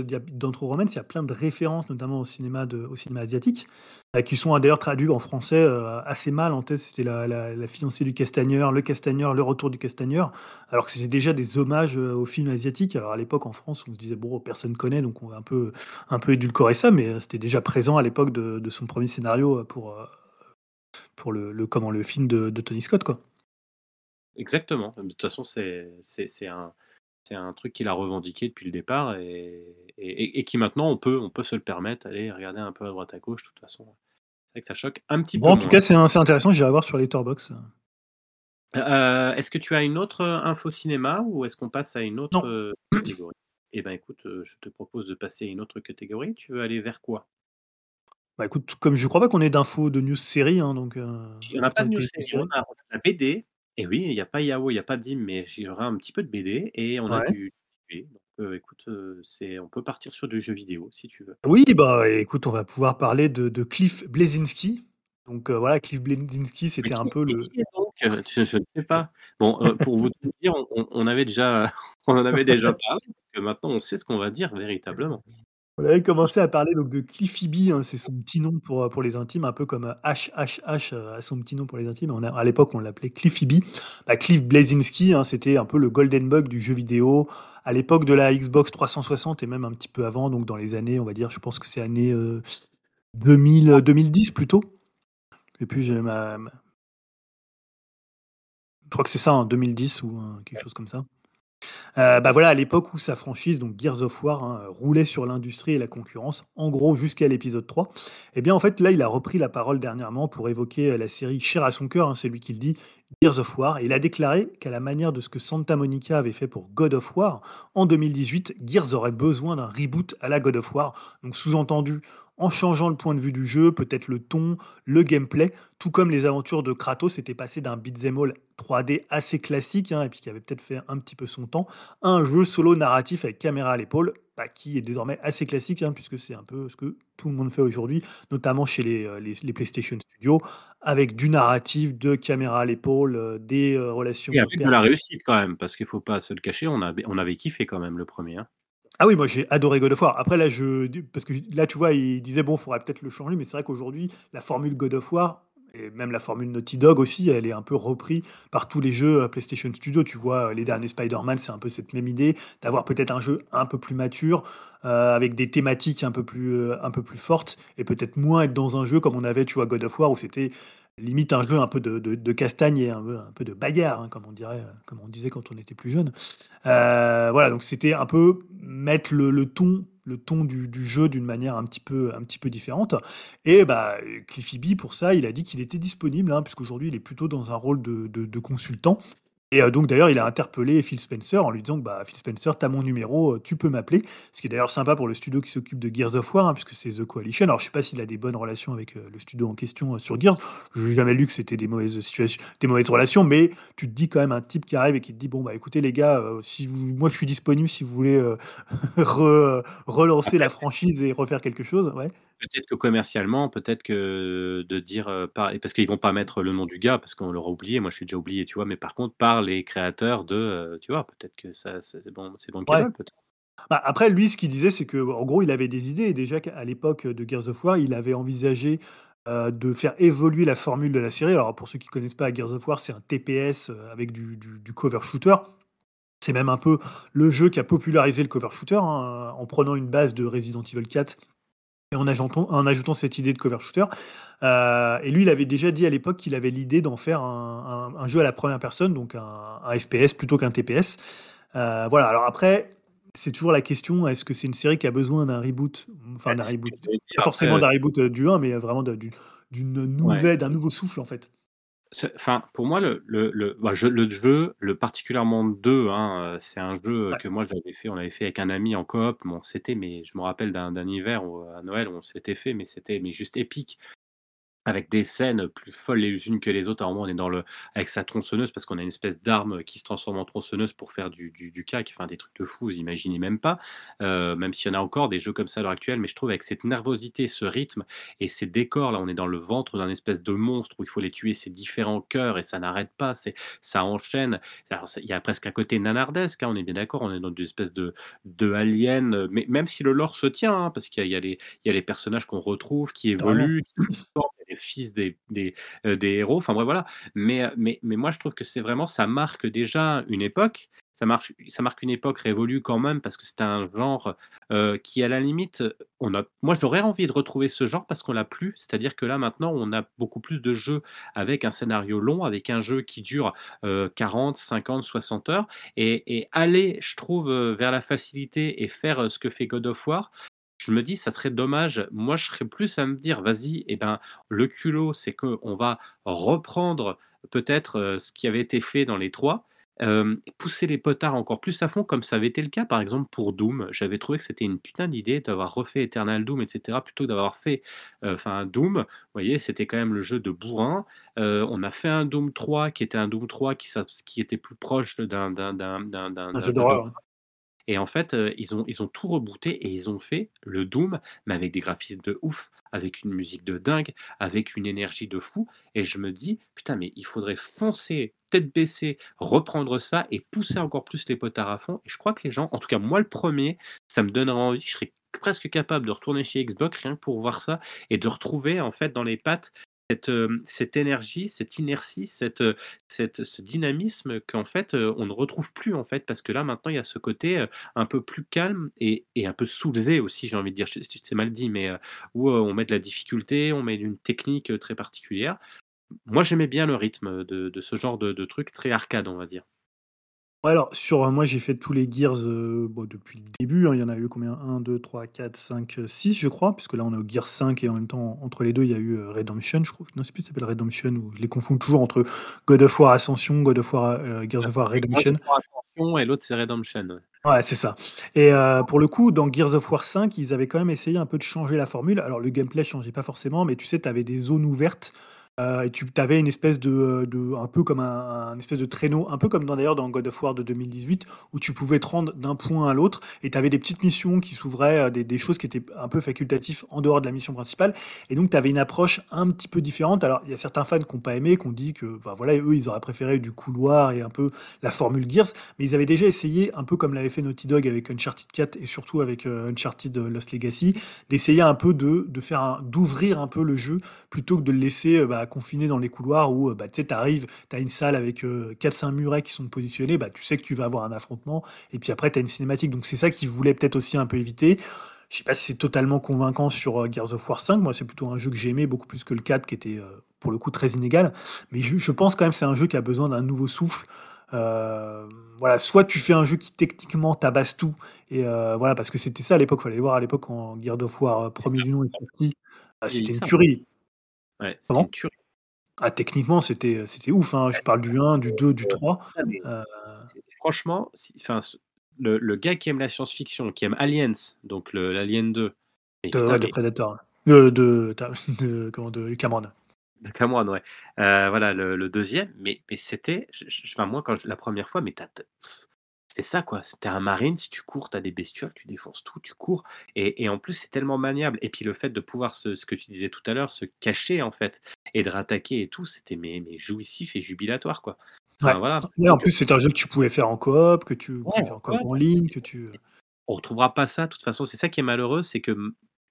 il y a plein de références, notamment au cinéma de au cinéma asiatique, heu, qui sont, d'ailleurs traduits en français, heu, assez mal. En tête, c'était la la fiancée du castagneur, le castagneur, le retour du castagneur, alors que c'était déjà des hommages, heu, aux films asiatiques. Alors à l'époque en France, on se disait: «Bon, personne connaît, donc on va un peu un peu édulcorer ça», mais heu, c'était déjà présent à l'époque de de son 1er scénario, pour, pour le le comment, le film de de Tony Scott, quoi. Exactement. De toute façon, c'est un un truc qu'il a revendiqué depuis le départ et et et qui maintenant on peut on peut se le permettre. Allez, regarder un peu à droite à gauche, de toute façon, c'est vrai que ça choque un petit Bon, peu en tout moins. cas, c'est intéressant, j'irai voir sur Letterboxd. Heu, est-ce que tu as une autre, heu, info cinéma ou est-ce qu'on passe à une autre, Non. heu, catégorie? Eh ben, écoute, heu, je te propose de passer à une autre catégorie. Tu veux aller vers quoi? Bah, écoute, comme je crois pas qu'on ait d'infos de news séries, hein, donc heu, Il y en a pas de news série, on série. a la BD et oui, il y a pas Yao, il y a pas Dim, mais il y aura un petit peu de BD et on a Ouais. du donc heu, écoute, heu, c'est on peut partir sur du jeu vidéo si tu veux. Oui, bah, écoute, on va pouvoir parler de de Cliff Bleszinski. Donc heu, voilà, Cliff Bleszinski, Mais c'était un qui peu mais le qui est donc? Heu, je je ne sais pas. Bon, heu, pour vous tout dire, on on on avait déjà on en avait déjà parlé, heu, maintenant on sait ce qu'on va dire véritablement. On avait commencé à parler donc de Cliffy B, hein, c'est son petit nom pour, heu, pour les intimes, un peu comme, HHH, heu, a son petit nom pour les intimes. A à l'époque, on l'appelait Cliffy B. Bah, Cliff Bleszinski, hein, c'était un peu le golden bug du jeu vidéo, à l'époque de la Xbox 360 et même un petit peu avant, donc dans les années, on va dire, je pense que c'est années, heu, 2000, heu, 2010 plutôt. Et puis j'ai ma je crois que c'est ça, hein, 2010 ou un quelque chose comme ça. Heu, bah, voilà, à l'époque où sa franchise, donc Gears of War, hein, roulait sur l'industrie et la concurrence, en gros jusqu'à l'épisode 3. Et bien, en fait, là, il a repris la parole dernièrement pour évoquer, heu, la série chère à son cœur, hein, c'est lui qui le dit, Gears of War. Et il a déclaré qu'à la manière de ce que Santa Monica avait fait pour God of War, en 2018, Gears aurait besoin d'un reboot à la God of War. Donc sous-entendu, en changeant le point de vue du jeu, peut-être le ton, le gameplay, tout comme les aventures de Kratos étaient passées d'un beat'em all 3D assez classique, hein, et puis qui avait peut-être fait un petit peu son temps, à un jeu solo narratif avec caméra à l'épaule, bah, qui est désormais assez classique, hein, puisque c'est un peu ce que tout le monde fait aujourd'hui, notamment chez les, les PlayStation Studios, avec du narratif, de caméra à l'épaule, heu, des, heu, relations Et avec de la réussite quand même, parce qu'il faut pas se le cacher, on avait on avait kiffé quand même le 1er, hein. Ah oui, moi j'ai adoré God of War. Après là, je parce que là, tu vois, il disait: «Bon, il faudrait peut-être le changer», mais c'est vrai qu'aujourd'hui, la formule God of War et même la formule Naughty Dog aussi, elle est un peu repris par tous les jeux, heu, PlayStation Studios. Tu vois, heu, les derniers Spider-Man, c'est un peu cette même idée, d'avoir peut-être un jeu un peu plus mature, heu, avec des thématiques un peu plus, un peu plus fortes et peut-être moins être dans un jeu comme on avait, tu vois, God of War où c'était limite un jeu un peu de, de, castagne et un peu, un peu de bagarre, hein, comme on dirait, comme on disait quand on était plus jeune. voilà, donc c'était un peu mettre le, le ton le ton du, jeu d'une manière un petit peu, un petit peu différente. Et bah, Cliffy B, pour ça, il a dit qu'il était disponible, hein, puisqu'aujourd'hui, il est plutôt dans un rôle de, de consultant. Et euh, donc d'ailleurs, il a interpellé Phil Spencer en lui disant bah, Phil Spencer, tu as mon numéro, euh, tu peux m'appeler. Ce qui est d'ailleurs sympa pour le studio qui s'occupe de Gears of War, hein, puisque c'est The Coalition. Alors je sais pas s'il a des bonnes relations avec euh, le studio en question sur Gears. Je n'ai jamais lu que c'était des mauvaises situations, des mauvaises relations, mais tu te dis quand même un type qui arrive et qui te dit bon bah écoutez les gars, si moi je suis disponible si vous voulez relancer la franchise et refaire quelque chose. Ouais. Peut-être que commercialement, peut-être que de dire, euh, par parce qu'ils vont pas mettre le nom du gars, parce qu'on l'aura oublié, moi je suis déjà oublié, tu vois? Mais par contre, par les créateurs de, euh, tu vois? Peut-être que ça c'est bon c'est bon Ouais. peut-être. Bah, après lui, ce qu'il disait, c'est qu'en gros, il avait des idées et déjà qu'à l'époque de Gears of War, il avait envisagé, euh, de faire évoluer la formule de la série. Alors pour ceux qui connaissent pas Gears of War, c'est un TPS, avec du du cover shooter. C'est même un peu le jeu qui a popularisé le cover shooter, hein, en prenant une base de Resident Evil 4 et en ajoutant, en ajoutant cette idée de cover shooter. Euh, et lui, il avait déjà dit à l'époque qu'il avait l'idée d'en faire un, jeu à la première personne, donc un, FPS plutôt qu'un TPS. Euh, voilà, alors après, c'est toujours la question est-ce que c'est une série qui a besoin d'un reboot? Enfin, d'un reboot, pas forcément d'un reboot euh, du 1, mais vraiment d'une nouvelle, d'un nouveau souffle en fait. Enfin, pour moi, le, le, le, bah, jeu, le jeu, le particulièrement 2, hein, c'est un jeu que moi j'avais fait, on avait fait avec un ami en coop. Bon, c'était, mais je me rappelle d'un hiver à Noël où on s'était fait, mais c'était mais juste épique avec des scènes plus folles les unes que les autres. À un moment, on est dans le avec sa tronçonneuse parce qu'on a une espèce d'arme qui se transforme en tronçonneuse pour faire du du du cac, enfin des trucs de fou, vous imaginez même pas. Euh, même s'il y en a encore des jeux comme ça à l'heure actuelle, mais je trouve avec cette nervosité, ce rythme et ces décors, là, on est dans le ventre d'un espèce de monstre où il faut les tuer, ces différents cœurs et ça n'arrête pas, c'est ça enchaîne. Alors il y a presque un côté nanardesque, hein, on est bien d'accord, on est dans une espèce de de alien, mais même si le lore se tient, hein, parce qu'il y a il y a les il y a les personnages qu'on retrouve, qui évoluent, qui fils euh, des héros. Enfin voilà. Mais, euh, mais, moi, je trouve que c'est vraiment, ça marque déjà une époque. Ça marque, ça marque une époque révolue quand même parce que c'est un genre euh, qui, à la limite, on a, moi j'aurais envie de retrouver ce genre parce qu'on l'a plus. C'est-à-dire que là maintenant, on a beaucoup plus de jeux avec un scénario long, avec un jeu qui dure 40, 50, 60 heures. Et, et aller, je trouve, vers la facilité et faire ce que fait God of War, je me dis, ça serait dommage. Moi, je serais plus à me dire, vas-y, eh ben, le culot, c'est qu'on va reprendre peut-être euh, ce qui avait été fait dans les trois, euh, pousser les potards encore plus à fond, comme ça avait été le cas, par exemple, pour Doom. J'avais trouvé que c'était une putain d'idée d'avoir refait Eternal Doom, etc., plutôt que d'avoir fait euh, enfin Doom. Vous voyez, c'était quand même le jeu de bourrin. on a fait un Doom 3 qui était un Doom 3 qui, qui était plus proche d'un jeu d'horreur. Et en fait, ils, ont, ils ont tout rebooté et ils ont fait le Doom, mais avec des graphismes de ouf, avec une musique de dingue, avec une énergie de fou. Et je me dis, putain, mais il faudrait foncer, tête baissée, reprendre ça et pousser encore plus les potards à fond. Et je crois que les gens, en tout cas moi le premier, ça me donnerait envie, je serais presque capable de retourner chez Xbox rien que pour voir ça et de retrouver en fait dans les pattes cette, énergie, cette inertie, cette, cette, ce dynamisme qu'en fait on ne retrouve plus en fait parce que là maintenant il y a ce côté un peu plus calme et, un peu soulevé aussi j'ai envie de dire c'est mal dit mais où on met de la difficulté, on met une technique très particulière. Moi j'aimais bien le rythme de, ce genre de truc très arcade on va dire. Ouais, alors sur, euh, moi j'ai fait tous les Gears, euh, depuis le début, hein. Il y en a eu combien? 1, 2, 3, 4, 5, 6 je crois, puisque là on est au Gears 5 et en même temps entre les deux il y a eu, euh, Redemption je crois. Non, c'est plus ça s'appelle Redemption ou je les confonds toujours entre God of War Ascension, God of War, Gears of War Redemption. Ascension et l'autre c'est Redemption, ouais. c'est ça et pour le coup dans Gears of War 5 ils avaient quand même essayé un peu de changer la formule. Alors le gameplay changeait pas forcément, mais tu sais, tu avais des zones ouvertes euh, et tu avais une espèce de, euh, un peu comme un, espèce de traîneau, un peu comme d'ailleurs dans God of War de 2018, où tu pouvais te rendre d'un point à l'autre, et tu avais des petites missions qui s'ouvraient, euh, des, choses qui étaient un peu facultatives en dehors de la mission principale, et donc tu avais une approche un petit peu différente. Alors il y a certains fans qui n'ont pas aimé, qui ont dit que, bah, voilà, eux ils auraient préféré du couloir et un peu la formule Gears, mais ils avaient déjà essayé, un peu comme l'avait fait Naughty Dog avec Uncharted 4 et surtout avec Uncharted Lost Legacy, d'essayer un peu de, de faire d'ouvrir un peu le jeu plutôt que de le laisser bah, confiné dans les couloirs où bah, tu arrives, tu as une salle avec 4-5 murets qui sont positionnés, bah, tu sais que tu vas avoir un affrontement, et puis après tu as une cinématique. Donc c'est ça qu'ils voulaient peut-être aussi un peu éviter. Je sais pas si c'est totalement convaincant sur Gears of War 5. Moi, c'est plutôt un jeu que j'aimais beaucoup plus que le 4 qui était pour le coup très inégal. Mais je, je pense quand même que c'est un jeu qui a besoin d'un nouveau souffle. Euh, voilà, soit tu fais un jeu qui techniquement tabasse tout, et euh, voilà, parce que c'était ça à l'époque. Fallait voir à l'époque quand Gears of War euh, premier du nom est sorti, c'était une tuerie. Ouais, une tuerie. Ah, techniquement, c'était c'était ouf. Hein. Je parle du 1, du 2, du 3. Franchement, enfin, le, le, gars qui aime la science-fiction, qui aime Aliens, donc l'Alien 2, de, de Predator, de, de, de, comment, de Cameron. De Cameron, ouais. Euh, voilà, le, le, deuxième, mais, mais c'était, enfin, moi, quand je, la première fois, mais c'est ça, quoi. C'était un marine, si tu cours, tu as des bestioles, tu défonces tout, tu cours. Et, et en plus, c'est tellement maniable. Et puis le fait de pouvoir, se, ce que tu disais tout à l'heure, se cacher, en fait, et de rattaquer et tout, c'était mais, mais jouissif et jubilatoire, quoi. ouais. voilà. Et en plus, c'est un jeu que tu pouvais faire en coop, que tu pouvais faire en coop en ligne, que tu. Euh On retrouvera pas ça, de toute façon. C'est ça qui est malheureux, c'est que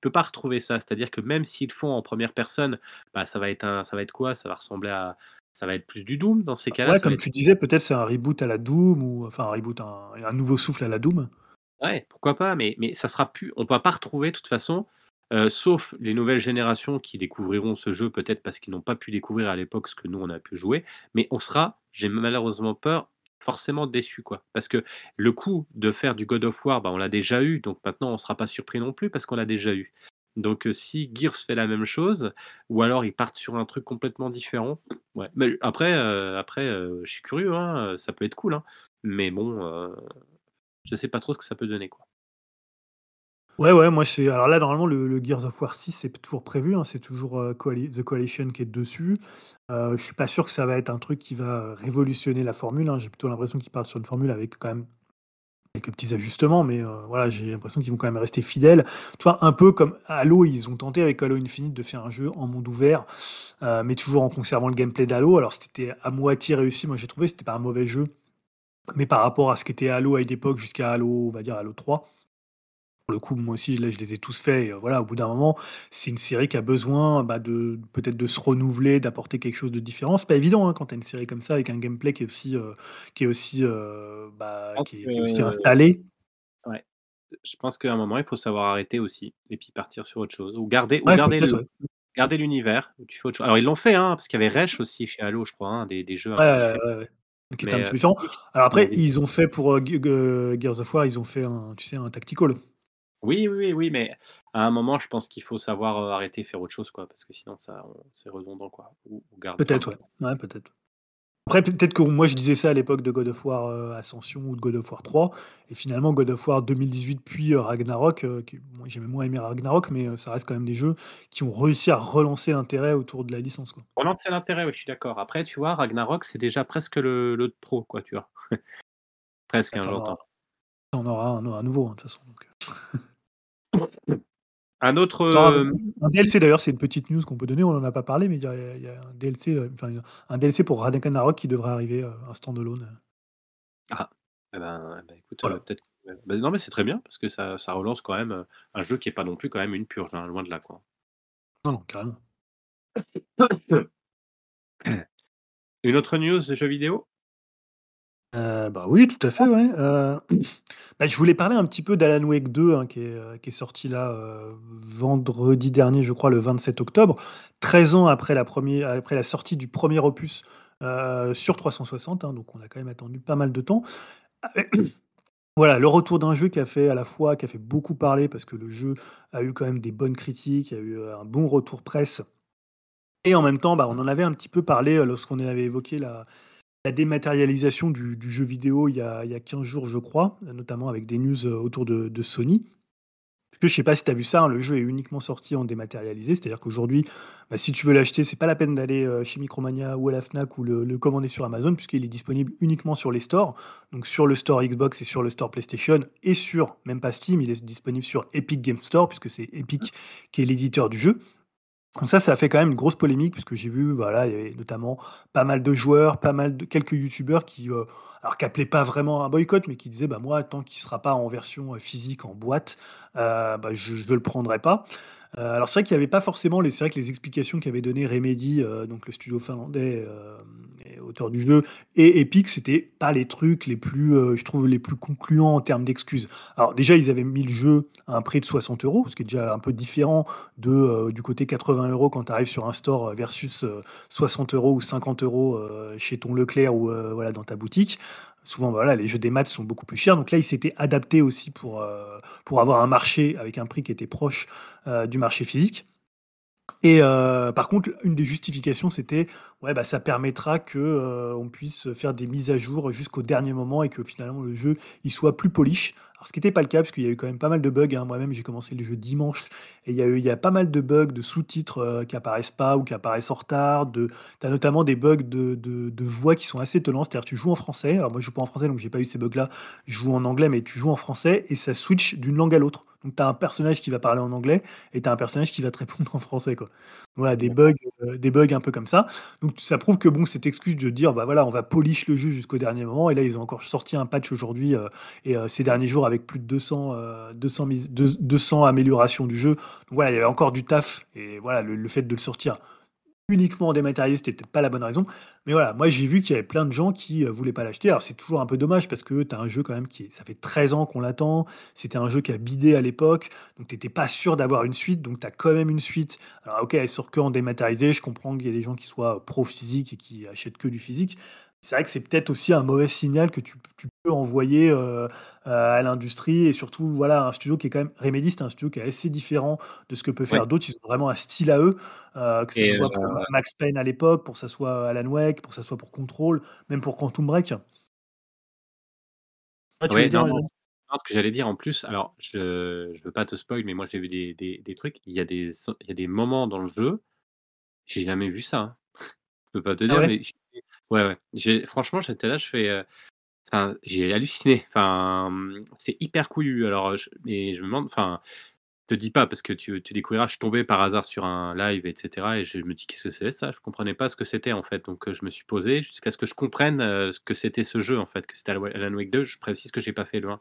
peux pas retrouver ça. C'est-à-dire que même s'ils font en première personne, bah, ça va être un, ça va être quoi? Ça va ressembler à, ça va être plus du Doom dans ces cas-là. Ouais, comme tu disais, peut-être c'est un reboot à la Doom ou enfin un reboot, un, un, nouveau souffle à la Doom. Ouais, pourquoi pas Mais mais ça sera plus, on va pas retrouver de toute façon. Euh, sauf les nouvelles générations qui découvriront ce jeu peut-être parce qu'ils n'ont pas pu découvrir à l'époque ce que nous on a pu jouer, mais on sera, j'ai malheureusement peur, forcément déçu quoi. Parce que le coup de faire du God of War, bah, on l'a déjà eu, donc maintenant on ne sera pas surpris non plus parce qu'on l'a déjà eu. Donc si Gears fait la même chose, ou alors ils partent sur un truc complètement différent. Mais après, après je suis curieux, hein, ça peut être cool, hein. mais bon, euh, je sais pas trop ce que ça peut donner. Ouais, ouais, moi c'est. Alors là, normalement, le, Gears of War 6 c'est toujours prévu, hein, c'est toujours The Coalition qui est dessus. Euh, je suis pas sûr que ça va être un truc qui va révolutionner la formule. J'ai plutôt l'impression qu'ils partent sur une formule avec quand même quelques petits ajustements, mais voilà, j'ai l'impression qu'ils vont quand même rester fidèles. Tu vois, un peu comme Halo, ils ont tenté avec Halo Infinite de faire un jeu en monde ouvert, mais toujours en conservant le gameplay d'Halo. Alors c'était à moitié réussi, moi j'ai trouvé, c'était pas un mauvais jeu, mais par rapport à ce qu'était Halo à une époque jusqu'à Halo, on va dire Halo 3 le coup, moi aussi, là, je les ai tous faits. Et, voilà, au bout d'un moment, c'est une série qui a besoin bah, de peut-être de se renouveler, d'apporter quelque chose de différent. C'est pas évident hein, quand tu as une série comme ça avec un gameplay qui est aussi, euh, qui est aussi, euh, bah, qui, est, aussi installé. Ouais. Je pense qu'à un moment, il faut savoir arrêter aussi et puis partir sur autre chose ou garder, ou garder, le, garder l'univers. Tu fais autre chose. Alors ils l'ont fait, hein, parce qu'il y avait Resh aussi chez Halo, je crois, hein, des, des, jeux. Ouais, ouais, qui était un petit peu différent. Alors après, ils ont fait pour euh, Gears of War, ils ont fait un, tu sais, un tactical. Oui, oui, oui, mais à un moment, je pense qu'il faut savoir, arrêter arrêter, faire autre chose, quoi, parce que sinon ça, c'est redondant, quoi, ou Peut-être, ouais. Ouais, peut-être. Après, peut-être que moi, je disais ça à l'époque de God of War, Ascension ou de God of War 3 et finalement God of War 2018 puis, Ragnarok, moi j'ai moins aimé Ragnarok, mais ça reste quand même des jeux qui ont réussi à relancer l'intérêt autour de la licence, quoi. Relancer l'intérêt, oui, je suis d'accord. Après, tu vois, Ragnarok, c'est déjà presque le le trop, quoi, tu vois? Presque, hein, j'entends. on aura on aura un nouveau, hein, de toute façon, un autre. Euh, un DLC d'ailleurs, c'est une petite news qu'on peut donner, on n'en a pas parlé, mais il y, a un DLC, euh, enfin, un DLC pour Ragnarok qui devrait arriver, euh, un standalone. Ah, eh ben, eh ben, écoute, peut-être. Bah, non, mais c'est très bien parce que ça, ça, relance quand même un jeu qui est pas non plus quand même une purge, hein, loin de là, quoi. Non, non, carrément. Une autre news de jeux vidéo? Euh, bah, oui, tout à fait, ouais, euh, bah, je voulais parler un petit peu d'Alan Wake 2, hein, qui est, euh, qui est sorti là, vendredi dernier, je crois, le 27 octobre. 13 ans après la sortie du premier opus, sur 360, hein, donc on a quand même attendu pas mal de temps. Voilà, le retour d'un jeu qui a fait à la fois qui a fait beaucoup parler parce que le jeu a eu quand même des bonnes critiques, il y a eu, un bon retour presse et en même temps, bah, on en avait un petit peu parlé, lorsqu'on avait évoqué la la dématérialisation du, jeu vidéo il y, a, il y, a, 15 jours, je crois, notamment avec des news euh, autour de, Sony. Je sais pas si tu as vu ça, hein, le jeu est uniquement sorti en dématérialisé, c'est-à-dire qu'aujourd'hui, bah, si tu veux l'acheter, c'est pas la peine d'aller euh, chez Micromania ou à la Fnac ou le, commander sur Amazon, puisqu'il est disponible uniquement sur les stores, donc sur le store Xbox et sur le store PlayStation, et sur, même pas Steam, il est disponible sur Epic Game Store, puisque c'est Epic qui est l'éditeur du jeu. Donc ça, ça a fait quand même une grosse polémique puisque j'ai vu, voilà, il y avait notamment pas mal de joueurs, pas mal de quelques youtubeurs qui, euh, alors qui appelaient pas vraiment un boycott, mais qui disaient, bah moi, tant qu'il sera pas en version euh, physique en boîte, euh, bah, je, ne le prendrai pas. Alors c'est vrai qu'il y avait pas forcément les, vrai que les explications qu'avait donné Remedy, donc le studio finlandais, auteurs du jeu et Epic, c'était pas les trucs les plus, je trouve les plus concluants en termes d'excuses. Alors déjà, ils avaient mis le jeu à un prix de 60 euros, ce qui est déjà un peu différent du côté 80 euros quand tu arrives sur un store, versus, heu, 60 euros ou 50 euros chez ton Leclerc ou, voilà, dans ta boutique. Souvent, voilà, les jeux des maths sont beaucoup plus chers. Donc là, ils s'étaient adaptés aussi pour, pour avoir un marché avec un prix qui était proche, heu, du marché physique. Et heu, par contre, une des justifications, c'était: «Ouais, bah, ça permettra que, heu, on puisse faire des mises à jour jusqu'au dernier moment et que finalement le jeu, il soit plus polish». Alors ce qui était pas le cas, parce qu'il y a eu quand même pas mal de bugs, hein. Moi-même, j'ai commencé le jeu dimanche et il y a eu il y a pas mal de bugs, de sous-titres, heu, qui apparaissent pas ou qui apparaissent en retard, de tu as notamment des bugs de de de voix qui sont assez étonnants. C'est-à-dire tu joues en français, alors moi je joue pas en français donc j'ai pas eu ces bugs-là. Je joue en anglais, mais tu joues en français et ça switch d'une langue à l'autre. Donc tu as un personnage qui va parler en anglais et tu as un personnage qui va te répondre en français, quoi. Voilà, des bugs, heu, des bugs un peu comme ça. Donc ça prouve que bon, cette excuse de dire: «Bah, voilà, on va polish le jeu jusqu'au dernier moment» et là, ils ont encore sorti un patch aujourd'hui, heu et heu, ces derniers jours avec plus de 200, heu, 200 mises deux 200 améliorations du jeu. Donc voilà, il y avait encore du taf et voilà, le le fait de le sortir uniquement dématérialisé, c'était peut-être pas la bonne raison. Mais voilà, moi j'ai vu qu'il y avait plein de gens qui, heu, voulaient pas l'acheter. Alors c'est toujours un peu dommage parce que tu as un jeu quand même qui ça fait 13 ans qu'on l'attend. C'était un jeu qui a bidé à l'époque, donc tu étais pas sûr d'avoir une suite, donc tu as quand même une suite. Alors OK, elle sort qu'en dématérialisé, je comprends qu'il y a des gens qui soient pro physique et qui achètent que du physique. C'est vrai que c'est peut-être aussi un mauvais signal que tu tu peux envoyer, heu heu, à l'industrie et surtout, voilà, un studio qui est quand même Remedy, c'est un studio qui est assez différent de ce que peut Ouais. faire d'autres. Ils ont vraiment un style à eux, heu, que ce Et soit pour Max Payne à l'époque, pour que ça soit Alan Wake, pour que ça soit pour Control, même pour Quantum Break. Ah, tu Ouais, non, ce que j'allais dire en plus, alors je je veux pas te spoil, mais moi j'ai vu des des des trucs, il y a des il y a des moments dans le jeu, j'ai jamais vu ça, hein. Je peux pas te Ah dire, ouais? mais ouais, ouais, j'ai franchement, j'étais là, je fais, heu, enfin, j'ai halluciné. Enfin, mmh, c'est hyper couillu. Alors, heu, je mais je me demande, enfin, te dis pas parce que tu tu découvriras, je suis tombé par hasard sur un live et cetera et je me dis: «Qu'est-ce que c'est ça?» je comprenais pas ce que c'était, en fait, donc heu, je me suis posé jusqu'à ce que je comprenne, heu, ce que c'était ce jeu, en fait, que c'était Alan Wa Alan Wake 2. Je précise que j'ai pas fait le 1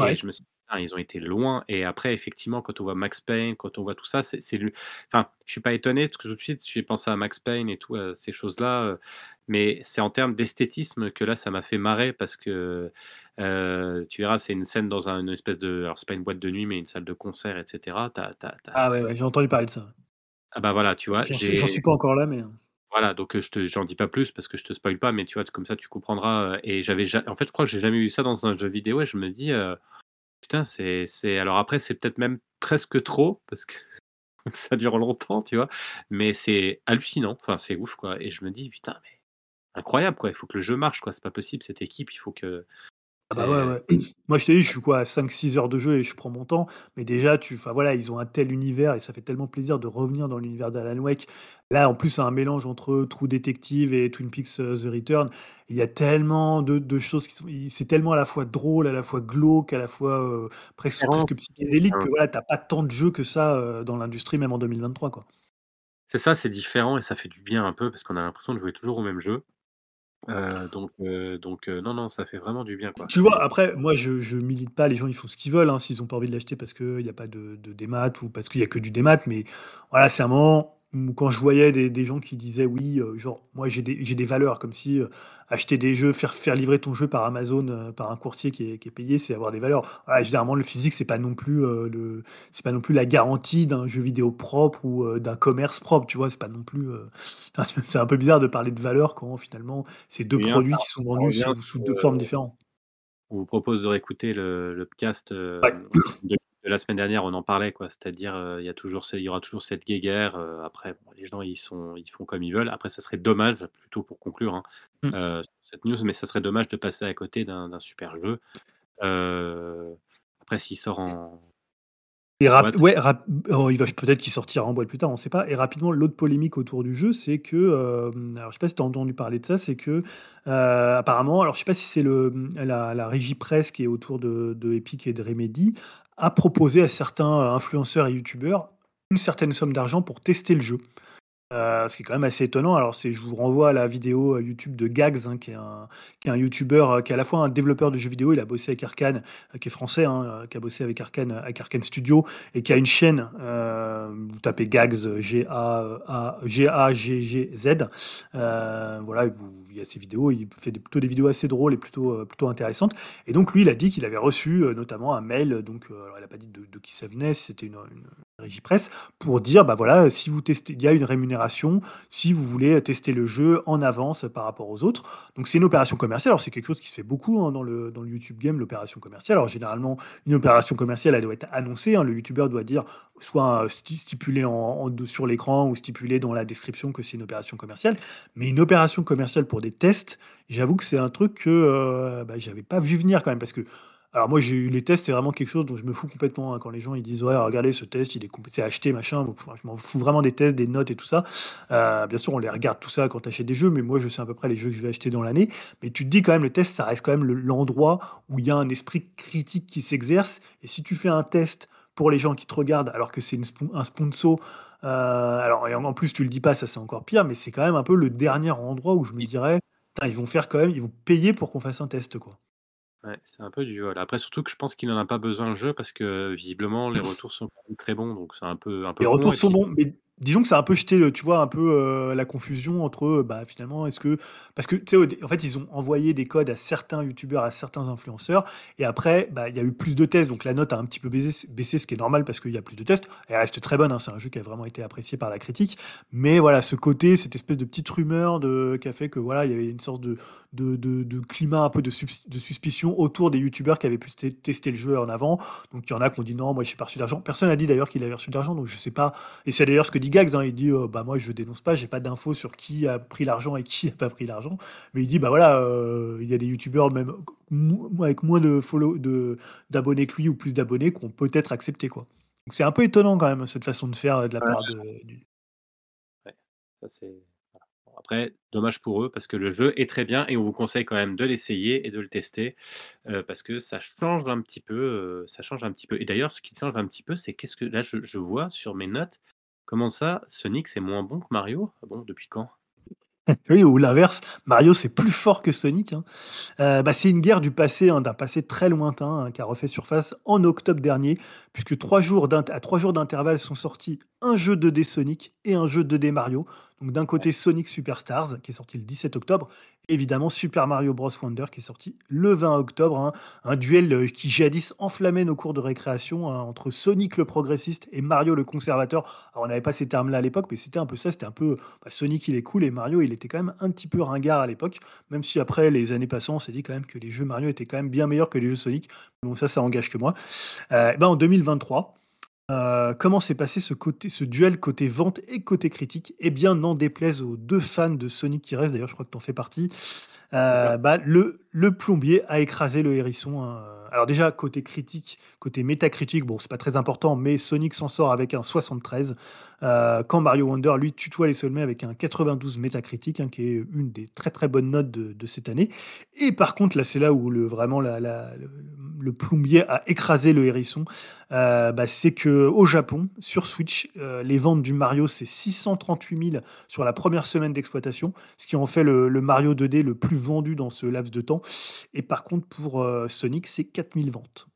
et Ouais. je me suis «Putain, ils ont été loin» et après effectivement, quand on voit Max Payne, quand on voit tout ça, c'est c'est le enfin, je suis pas étonné parce que tout de suite, j'ai pensé à Max Payne et tout, ces choses-là, heu, mais c'est en termes d'esthétisme que là, ça m'a fait marrer parce que, heu, tu verras, c'est une scène dans un une espèce de alors c'est pas une boîte de nuit, mais une salle de concert et cetera. Tu as tu as tu Ah ouais, j'ai entendu parler de ça, ah bah, voilà, tu vois? J'en suis j'en J'ai suis pas encore là, mais heu voilà, donc heu, je te j'en dis pas plus parce que je te spoil pas, mais tu vois, comme ça, tu comprendras, et j'avais ja en fait, je crois que j'ai jamais vu ça dans un jeu vidéo et je me dis, «Putain, c'est c'est» alors après, c'est peut-être même presque trop parce que ça dure longtemps, tu vois? Mais c'est hallucinant, enfin, c'est ouf, quoi et je me dis: «Putain, mais incroyable, quoi, il faut que le jeu marche, quoi, c'est pas possible cette équipe, il faut que» Ah bah, ouais, c'est ouais. Moi, je t'ai dit, je suis quoi, à 5-6 heures de jeu et je prends mon temps. Mais déjà, tu enfin, voilà, ils ont un tel univers et ça fait tellement plaisir de revenir dans l'univers d'Alan Wake. Là, en plus, c'est un mélange entre True Detective et Twin Peaks: heu, The Return. Il y a tellement de de choses qui sont c'est tellement à la fois drôle, à la fois glauque, à la fois, heu, presque presque psychédélique que voilà, tu as pas tant de jeux que ça, heu, dans l'industrie, même en 2023, quoi. C'est ça, c'est différent et ça fait du bien un peu parce qu'on a l'impression de jouer toujours au même jeu, donc donc non, non, ça fait vraiment du bien, quoi, Tu vois? Après, moi, je je milite pas, les gens, ils font ce qu'ils veulent, hein. S'ils ont pas envie de l'acheter parce qu'il y a pas de de démat ou parce qu'il y a que du démat, mais voilà, c'est un moment où quand je voyais des des gens qui disaient: «Oui, heu, genre, moi, j'ai des j'ai des valeurs», comme si, heu, acheter des jeux, faire faire livrer ton jeu par Amazon, heu, par un coursier qui est qui est payé, c'est avoir des valeurs. Généralement, le physique, c'est pas non plus, le c'est pas non plus la garantie d'un jeu vidéo propre ou, d'un commerce propre, tu vois? C'est pas non plus, c'est un peu bizarre de parler de valeurs quand finalement, c'est 2 Bien, ça produits qui sont vendus sous 2 formes différentes. on vous propose de réécouter le le podcast, Ouais. de la semaine dernière, on en parlait, quoi. C'est-à-dire, heu, il y a toujours ce il y aura toujours cette guéguerre, heu, après bon, les gens, ils sont ils font comme ils veulent. Après, ça serait dommage, plutôt pour conclure, hein, Mmh. heu, cette news, mais ça serait dommage de passer à côté d'un d'un super jeu. Heu, après s'il sort en Et rap ouais, rap oh, il va peut-être qu'il sortira en boîte plus tard, on sait pas et rapidement, l'autre polémique autour du jeu, c'est que, hem, alors je sais pas si tu as entendu parler de ça, c'est que, heu, apparemment, alors je sais pas si c'est la la régie presse qui est autour de de Epic et de Remedy, a proposé à certains, influenceurs et youtubeurs une certaine somme d'argent pour tester le jeu. Heu, ce qui est quand même assez étonnant. Alors je vous renvoie à la vidéo, heu, YouTube de Gags, hein, qui est un qui est youtubeur, heu, qui est à la fois un développeur de jeux vidéo, il a bossé avec Arcane, heu, qui est français, hein, heu, qui a bossé avec Arcane, avec Arcane Studio et qui a une chaîne, heu, vous tapez Gags, heu, G-A-E-A G-A-G-G-Z, heu, voilà, vous il y a ses vidéos, il fait des plutôt des vidéos assez drôles et plutôt, heu, plutôt intéressantes et donc lui, il a dit qu'il avait reçu, heu, notamment un mail, donc, heu, alors il a pas dit de qui ça venait, c'était une régie presse, pour dire: «Bah, voilà, si vous testez il y a une rémunération si vous voulez tester le jeu en avance par rapport aux autres». Donc c'est une opération commerciale. Alors c'est quelque chose qui se fait beaucoup, hein, dans le dans le YouTube game, l'opération commerciale. Alors généralement, une opération commerciale, elle doit être annoncée, hein. Le youtubeur doit dire soit sti stipulé sur l'écran ou stipulé dans la description que c'est une opération commerciale. Mais une opération commerciale pour des tests, j'avoue que c'est un truc que, heu, bah, j'avais pas vu venir quand même parce que alors moi, j'ai eu les tests, c'est vraiment quelque chose dont je me fous complètement, hein, quand les gens ils disent: «Ouais, regardez ce test, il est compl c'est acheté machin», bon, je m'en fous vraiment des tests, des notes et tout ça. Heu, bien sûr, on les regarde tout ça quand tu achètes des jeux, mais moi, je sais à peu près les jeux que je vais acheter dans l'année. Mais tu te dis quand même, le test, ça reste quand même le l'endroit où il y a un esprit critique qui s'exerce et si tu fais un test pour les gens qui te regardent alors que c'est une spon un sponsor, heu, alors et en plus tu le dis pas, ça c'est encore pire, mais c'est quand même un peu le dernier endroit où je me dirais: «Putain, ils vont faire quand même ils vont payer pour qu'on fasse un test, quoi». Ouais, c'est un peu du vol. Après surtout que je pense qu'il en a pas besoin le jeu parce que visiblement les retours sont très bons, donc c'est un peu un Les con retours et sont puis bons, mais disons que ça a un peu jeté tu vois, un peu, heu, la confusion entre, heu, bah, finalement, est-ce que parce que tu sais, en fait, ils ont envoyé des codes à certains youtubeurs, à certains influenceurs et après, bah, il y a eu plus de tests, donc la note a un petit peu baisé baissé, ce qui est normal parce qu'il y a plus de tests. Elle reste très bonne, hein, c'est un jeu qui a vraiment été apprécié par la critique, mais voilà, ce côté, cette espèce de petite rumeur de qui a fait que voilà, il y avait une sorte de de de climat un peu de de suspicion autour des youtubeurs qui avaient pu tester le jeu en avant. Donc il y en a qui ont dit: «Non, moi j'ai pas reçu d'argent». Personne n'a dit d'ailleurs qu'il avait reçu de l'argent, donc je sais pas et c'est d'ailleurs ce que dit Gags, hein, il dit, heu: «Bah, moi je dénonce pas, j'ai pas d'infos sur qui a pris l'argent et qui a pas pris l'argent». Mais il dit: «Bah, voilà, heu, il y a des youtubeurs même avec moins de follow de d'abonnés que lui ou plus d'abonnés qui ont peut-être accepté, quoi». Donc c'est un peu étonnant quand même cette façon de faire, heu, de la Ouais. part de du Ouais, ça c'est voilà. Bon après, dommage pour eux parce que le jeu est très bien et on vous conseille quand même de l'essayer et de le tester, parce que ça change un petit peu, ça change un petit peu et d'ailleurs ce qui change un petit peu, c'est qu'est-ce que là je je vois sur mes notes, comment ça Sonic c'est moins bon que Mario? Ah bon, depuis quand? Oui, ou l'inverse, Mario c'est plus fort que Sonic, hein. Heu, bah, c'est une guerre du passé, hein, d'un passé très lointain, hein, qui a refait surface en octobre dernier, puisque 3 jours d'int à 3 jours d'intervalle sont sortis un jeu 2D Sonic et un jeu 2D Mario. Donc d'un côté Sonic Superstars, qui est sorti le 17 octobre, évidemment Super Mario Bros Wonder qui est sorti le 20 octobre, hein. Un duel, heu, qui jadis enflammait nos cours de récréation, hein, entre Sonic le progressiste et Mario le conservateur. Alors on n'avait pas ces termes-là à l'époque, mais c'était un peu ça, c'était un peu, bah, Sonic il est cool et Mario il était quand même un petit peu ringard à l'époque, même si après les années passant, on s'est dit quand même que les jeux Mario étaient quand même bien meilleurs que les jeux Sonic. Bon ça, ça engage que moi. Heu, bah, en 2023, heu, comment s'est passé ce côté ce duel côté vente et côté critique? Eh bien, n'en déplaise aux 2 fans de Sonic qui restent, d'ailleurs je crois que tu en fais partie, D'accord. heu, bah, le le plombier a écrasé le hérisson, hein. Alors déjà côté critique, côté métacritique, bon c'est pas très important, mais Sonic s'en sort avec un 73, heu, quand Mario Wonder lui tutoie les sommets avec un 92 métacritique, hein, qui est une des très, très bonnes notes de cette année et par contre là, c'est là où le vraiment le plombier a écrasé le hérisson, heu, bah, c'est qu'au Japon, sur Switch, heu, les ventes du Mario, c'est 638 000 sur la 1re semaine d'exploitation, ce qui en fait le Mario 2D le plus vendu dans ce laps de temps et par contre pour, heu, Sonic, c'est 4 000 ventes.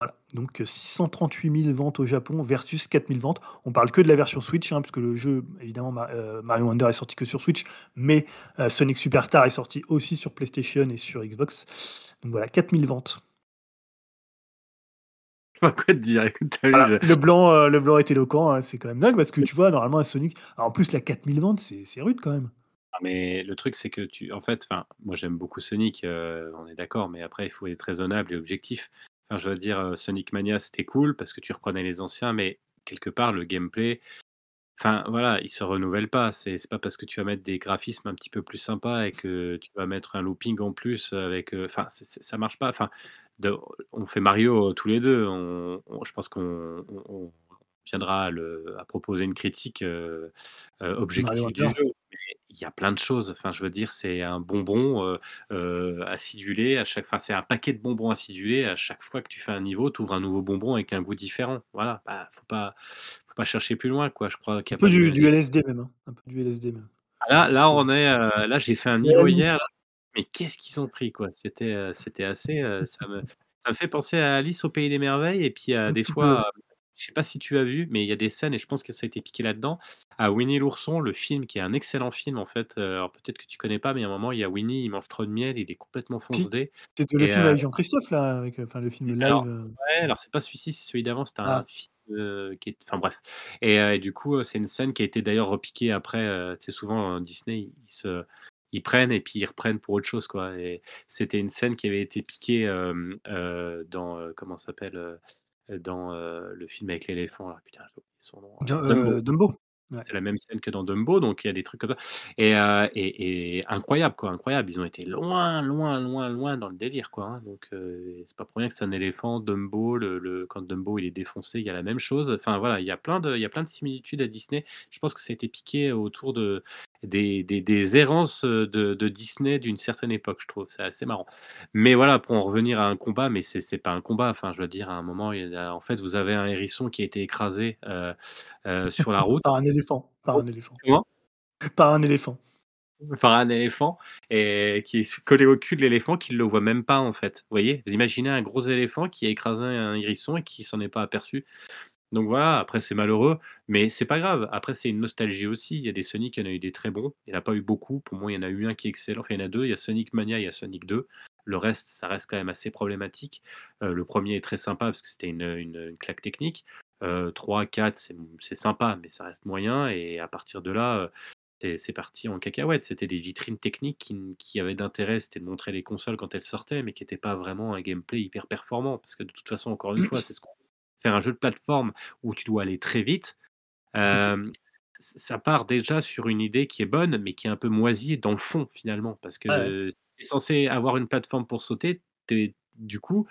Voilà, donc heu, 638 000 ventes au Japon versus 4 000 ventes. On parle que de la version Switch, hein, puisque le jeu évidemment heu, Mario Wonder est sorti que sur Switch, mais Sonic Superstar est sorti aussi sur PlayStation et sur Xbox. Donc voilà, 4 000 ventes. Quoi te dire, écoute, Voilà, je le blanc, le blanc est éloquent, hein, c'est quand même dingue parce que tu vois, normalement, un Sonic alors en plus, là, 4 000 ventes, c'est rude quand même. Mais le truc, c'est que tu en fait, enfin, moi j'aime beaucoup Sonic, heu, on est d'accord, mais après il faut être raisonnable et objectif. Enfin, je veux dire, heu, Sonic Mania, c'était cool parce que tu reprenais les anciens, mais quelque part, le gameplay, enfin, voilà, il se renouvelle pas. C'est pas parce que tu vas mettre des graphismes un petit peu plus sympas et que tu vas mettre un looping en plus avec, enfin, c'est ça marche pas. Enfin, de on fait Mario, heu, tous les 2, on on je pense qu'on on on viendra à le à proposer une critique, Mario objective du jeu, il y a plein de choses. Enfin, je veux dire, c'est un bonbon, heu heu, acidulé à chaque enfin, c'est un paquet de bonbons acidulés. À chaque fois que tu fais un niveau, tu ouvres un nouveau bonbon avec un goût différent. Voilà, bah, faut pas faut pas chercher plus loin, quoi. Je crois qu'il Un y a peu pas du LSD même, hein, un peu du LSD même. Là Je là, trouve. on est, heu, là, j'ai fait un niveau hier là, mais qu'est-ce qu'ils ont pris, quoi! C'était, c'était assez, ça me ça me fait penser à Alice au pays des merveilles et puis, Un des peu, fois, je sais pas si tu as vu, mais il y a des scènes et je pense que ça a été piqué là-dedans, à Winnie l'ourson, le film qui est un excellent film en fait, heu, alors peut-être que tu connais pas, mais à un moment, il y a Winnie, il mange trop de miel, il est complètement Si, fonce-dé c'était le et film heu avec Jean-Christophe là, avec, enfin le film live, alors heu ouais, alors c'est pas celui-ci, c'est celui d'avant, c'était un Ah. film, qui est enfin bref et du coup, c'est une scène qui a été d'ailleurs repiquée après, sais souvent, Disney, ils se ils prennent et puis ils reprennent pour autre chose, quoi et c'était une scène qui avait été piquée, dans, heu, comment ça s'appelle, dans, le film avec l'éléphant putain, j'ai oublié son nom, Dum heu, Dumbo. heu, Dumbo? Ouais. C'est la même scène que dans Dumbo, donc il y a des trucs comme ça et heu, et et incroyable quoi, incroyable. Ils ont été loin, loin, loin, loin dans le délire quoi, hein, donc c'est pas pour rien que c'est un éléphant, Dumbo, le le quand Dumbo il est défoncé, il y a la même chose. Enfin voilà, il y a plein de il y a plein de similitudes à Disney. Je pense que ça a été piqué autour de des des des errances, de de Disney d'une certaine époque, je trouve. C'est assez marrant. Mais voilà, pour en revenir à un combat, mais c'est c'est pas un combat, enfin je veux dire à un moment, il y a en fait, vous avez un hérisson qui a été écrasé, sur la route. Par un éléphant, par un éléphant. Comment? Par un éléphant. Par un éléphant et qui est collé au cul de l'éléphant qui le voit même pas, en fait. Vous voyez? Vous imaginez un gros éléphant qui a écrasé un hérisson et qui s'en est pas aperçu. Donc voilà, après c'est malheureux, mais c'est pas grave. Après c'est une nostalgie aussi. Il y a des Sonic, il y en a eu des très bons. Il y en a pas eu beaucoup. Pour moi, il y en a eu un qui est excellent, enfin il y en a 2, il y a Sonic Mania, il y a Sonic 2. Le reste, ça reste quand même assez problématique. Heu, le 1er est très sympa parce que c'était une, claque technique. 3-4, c'est m c'est sympa, mais ça reste moyen et à partir de là, heu, c'est parti en cacahuète. C'était des vitrines techniques qui qui avaient d'intérêt, c'était de montrer les consoles quand elles sortaient, mais qui étaient pas vraiment un gameplay hyper performant. Parce que de toute façon, encore une fois, c'est ce qu'on faire un jeu de plateforme où tu dois aller très vite, ç ça part déjà sur une idée qui est bonne, mais qui est un peu moisie dans le fond, finalement. Parce Ouais, ouais. que tu es censé avoir une plateforme pour sauter, es du coup,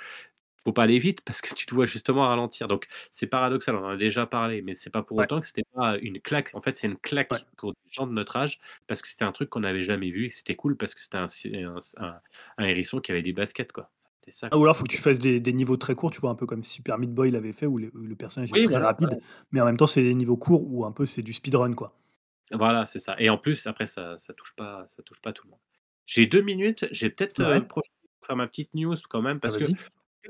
faut pas aller vite parce que tu dois justement ralentir. Donc c'est paradoxal, on en a déjà parlé, mais c'est pas pour Ouais. autant que c'était pas une claque. En fait, c'est une Ouais. claque pour des gens de notre âge parce que c'était un truc qu'on n'avait jamais vu et c'était cool parce que c'était un un hérisson qui avait des baskets, quoi. C'était ça, Ah ou alors faut que tu fasses des des niveaux très courts, tu vois? Un peu comme Super Meat Boy l'avait fait où le où le personnage est Oui, très voilà, rapide, ouais. mais en même temps, c'est des niveaux courts où un peu c'est du speedrun, quoi. Voilà, c'est ça et en plus, après ça ça touche pas ça touche pas tout le monde. J'ai 2 minutes, j'ai peut-être, profité pour faire ma petite news quand même Ah parce que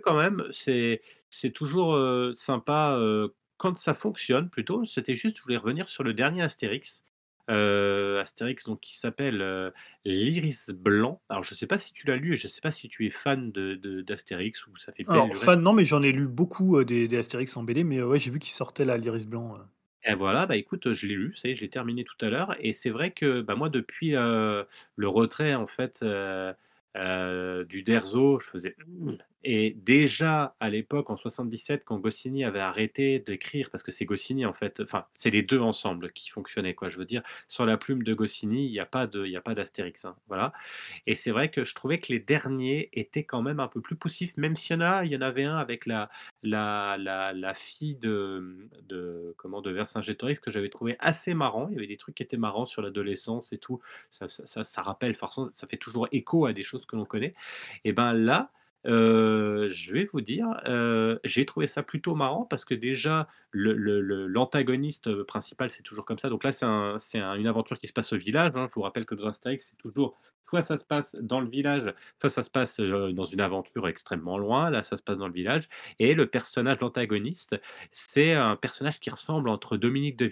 quand même, c'est c'est toujours, heu, sympa, heu, quand ça fonctionne plutôt. C'était juste, je voulais revenir sur le dernier Astérix, heu, Astérix donc qui s'appelle, heu, L'Iris blanc. Alors je sais pas si tu l'as lu et je sais pas si tu es fan de de d'Astérix ou ça fait Alors fan, non, mais j'en ai lu beaucoup, heu, des des Astérix en BD, mais ouais, j'ai vu qu'il sortait là, l'Iris blanc. Et voilà, bah écoute, je l'ai lu, ça y est, je l'ai terminé tout à l'heure et c'est vrai que, bah moi depuis, le retrait en fait, heu, d'Uderzo, je faisais: «Mmh» et déjà à l'époque en 77 quand Goscinny avait arrêté d'écrire parce que c'est Goscinny en fait, enfin c'est les 2 ensemble qui fonctionnaient quoi. Je veux dire, sur la plume de Goscinny, il y a pas de il y a pas d'Astérix, hein, voilà et c'est vrai que je trouvais que les derniers étaient quand même un peu plus poussifs, même s'il y en a il y en avait un avec la la la fille de, de comment, de Vercingétorix que j'avais trouvé assez marrant. Il y avait des trucs qui étaient marrants sur l'adolescence et tout. Ça ça ça ça rappelle forcément ça fait toujours écho à des choses que l'on connaît et ben là, je vais vous dire, j'ai trouvé ça plutôt marrant parce que déjà l'antagoniste, principal, c'est toujours comme ça. Donc là, c'est un c'est un une aventure qui se passe au village, hein. Je vous rappelle que dans Astérix, c'est toujours soit ça se passe dans le village, soit ça se passe, dans une aventure extrêmement loin. Là, ça se passe dans le village et le personnage, l'antagoniste, c'est un personnage qui ressemble entre Dominique de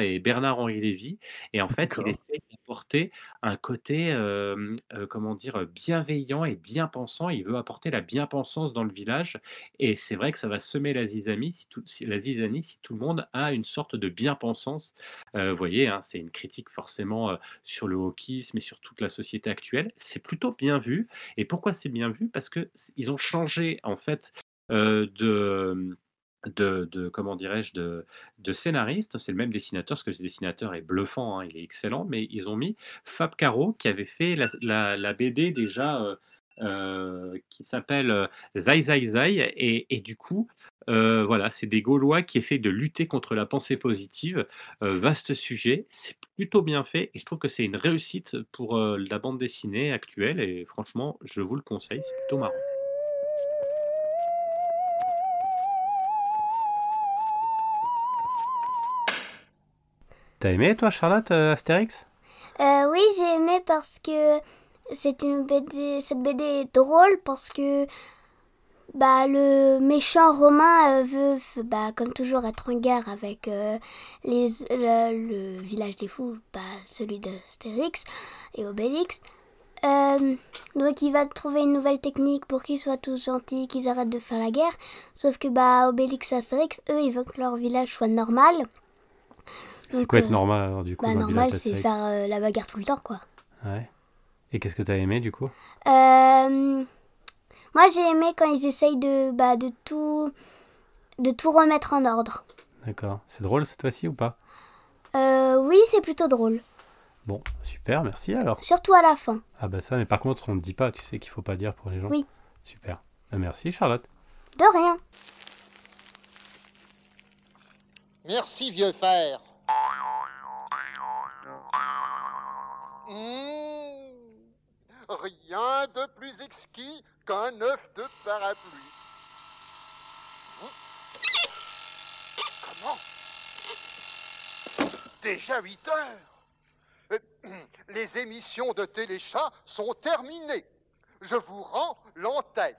Et Bernard-Henri Lévy et en fait, il essaie d'apporter un côté, comment dire, bienveillant et bien pensant. Il veut apporter la bien-pensance dans le village et c'est vrai que ça va semer la zizanie si tout si la zizanie si tout le monde a une sorte de bien-pensance. Vous voyez, hein, c'est une critique forcément, sur le wokisme et sur toute la société actuelle. C'est plutôt bien vu et pourquoi c'est bien vu? Parce que c ils ont changé en fait, de, de comment dirais-je? De de scénariste. C'est le même dessinateur, parce que ce dessinateur est bluffant, hein, il est excellent, mais ils ont mis Fab Caro qui avait fait la BD déjà, heu heu, qui s'appelle, heu, Zai Zai Zai et du coup, voilà, c'est des Gaulois qui essayent de lutter contre la pensée positive. Vaste sujet, c'est plutôt bien fait et je trouve que c'est une réussite pour, la bande dessinée actuelle et franchement, je vous le conseille, c'est plutôt marrant. T'as aimé, toi, Charlotte, euh, Astérix? Euh, oui, j'ai aimé parce que c'est une BD, cette BD est drôle parce que bah, le méchant romain euh, veut, bah, comme toujours, être en guerre avec les, le, village des fous, bah, celui d'Astérix et Obélix. Donc il va trouver une nouvelle technique pour qu'ils soient tous gentils, qu'ils arrêtent de faire la guerre. Sauf que bah, Obélix et Astérix, eux, ils veulent que leur village soit normal. C'est quoi être euh, normal, alors, du coup Bah, normal, c'est faire euh, la bagarre tout le temps, quoi. Ouais. Et qu'est-ce que t'as aimé, du coup? Euh, moi, j'ai aimé quand ils essayent de, bah, de tout, de tout remettre en ordre. D'accord. C'est drôle cette fois-ci ou pas? Euh, oui, c'est plutôt drôle, Bon, super, merci alors. surtout à la fin. Ah bah ça, mais par contre, on ne dit pas, tu sais qu'il faut pas dire pour les gens. Oui. Super. Bah, merci, Charlotte. De rien. Merci, vieux fer. Mmh. Rien de plus exquis qu'un œuf de parapluie. Comment? Déjà 8 heures. Les émissions de Téléchat sont terminées. Je vous rends l'antenne.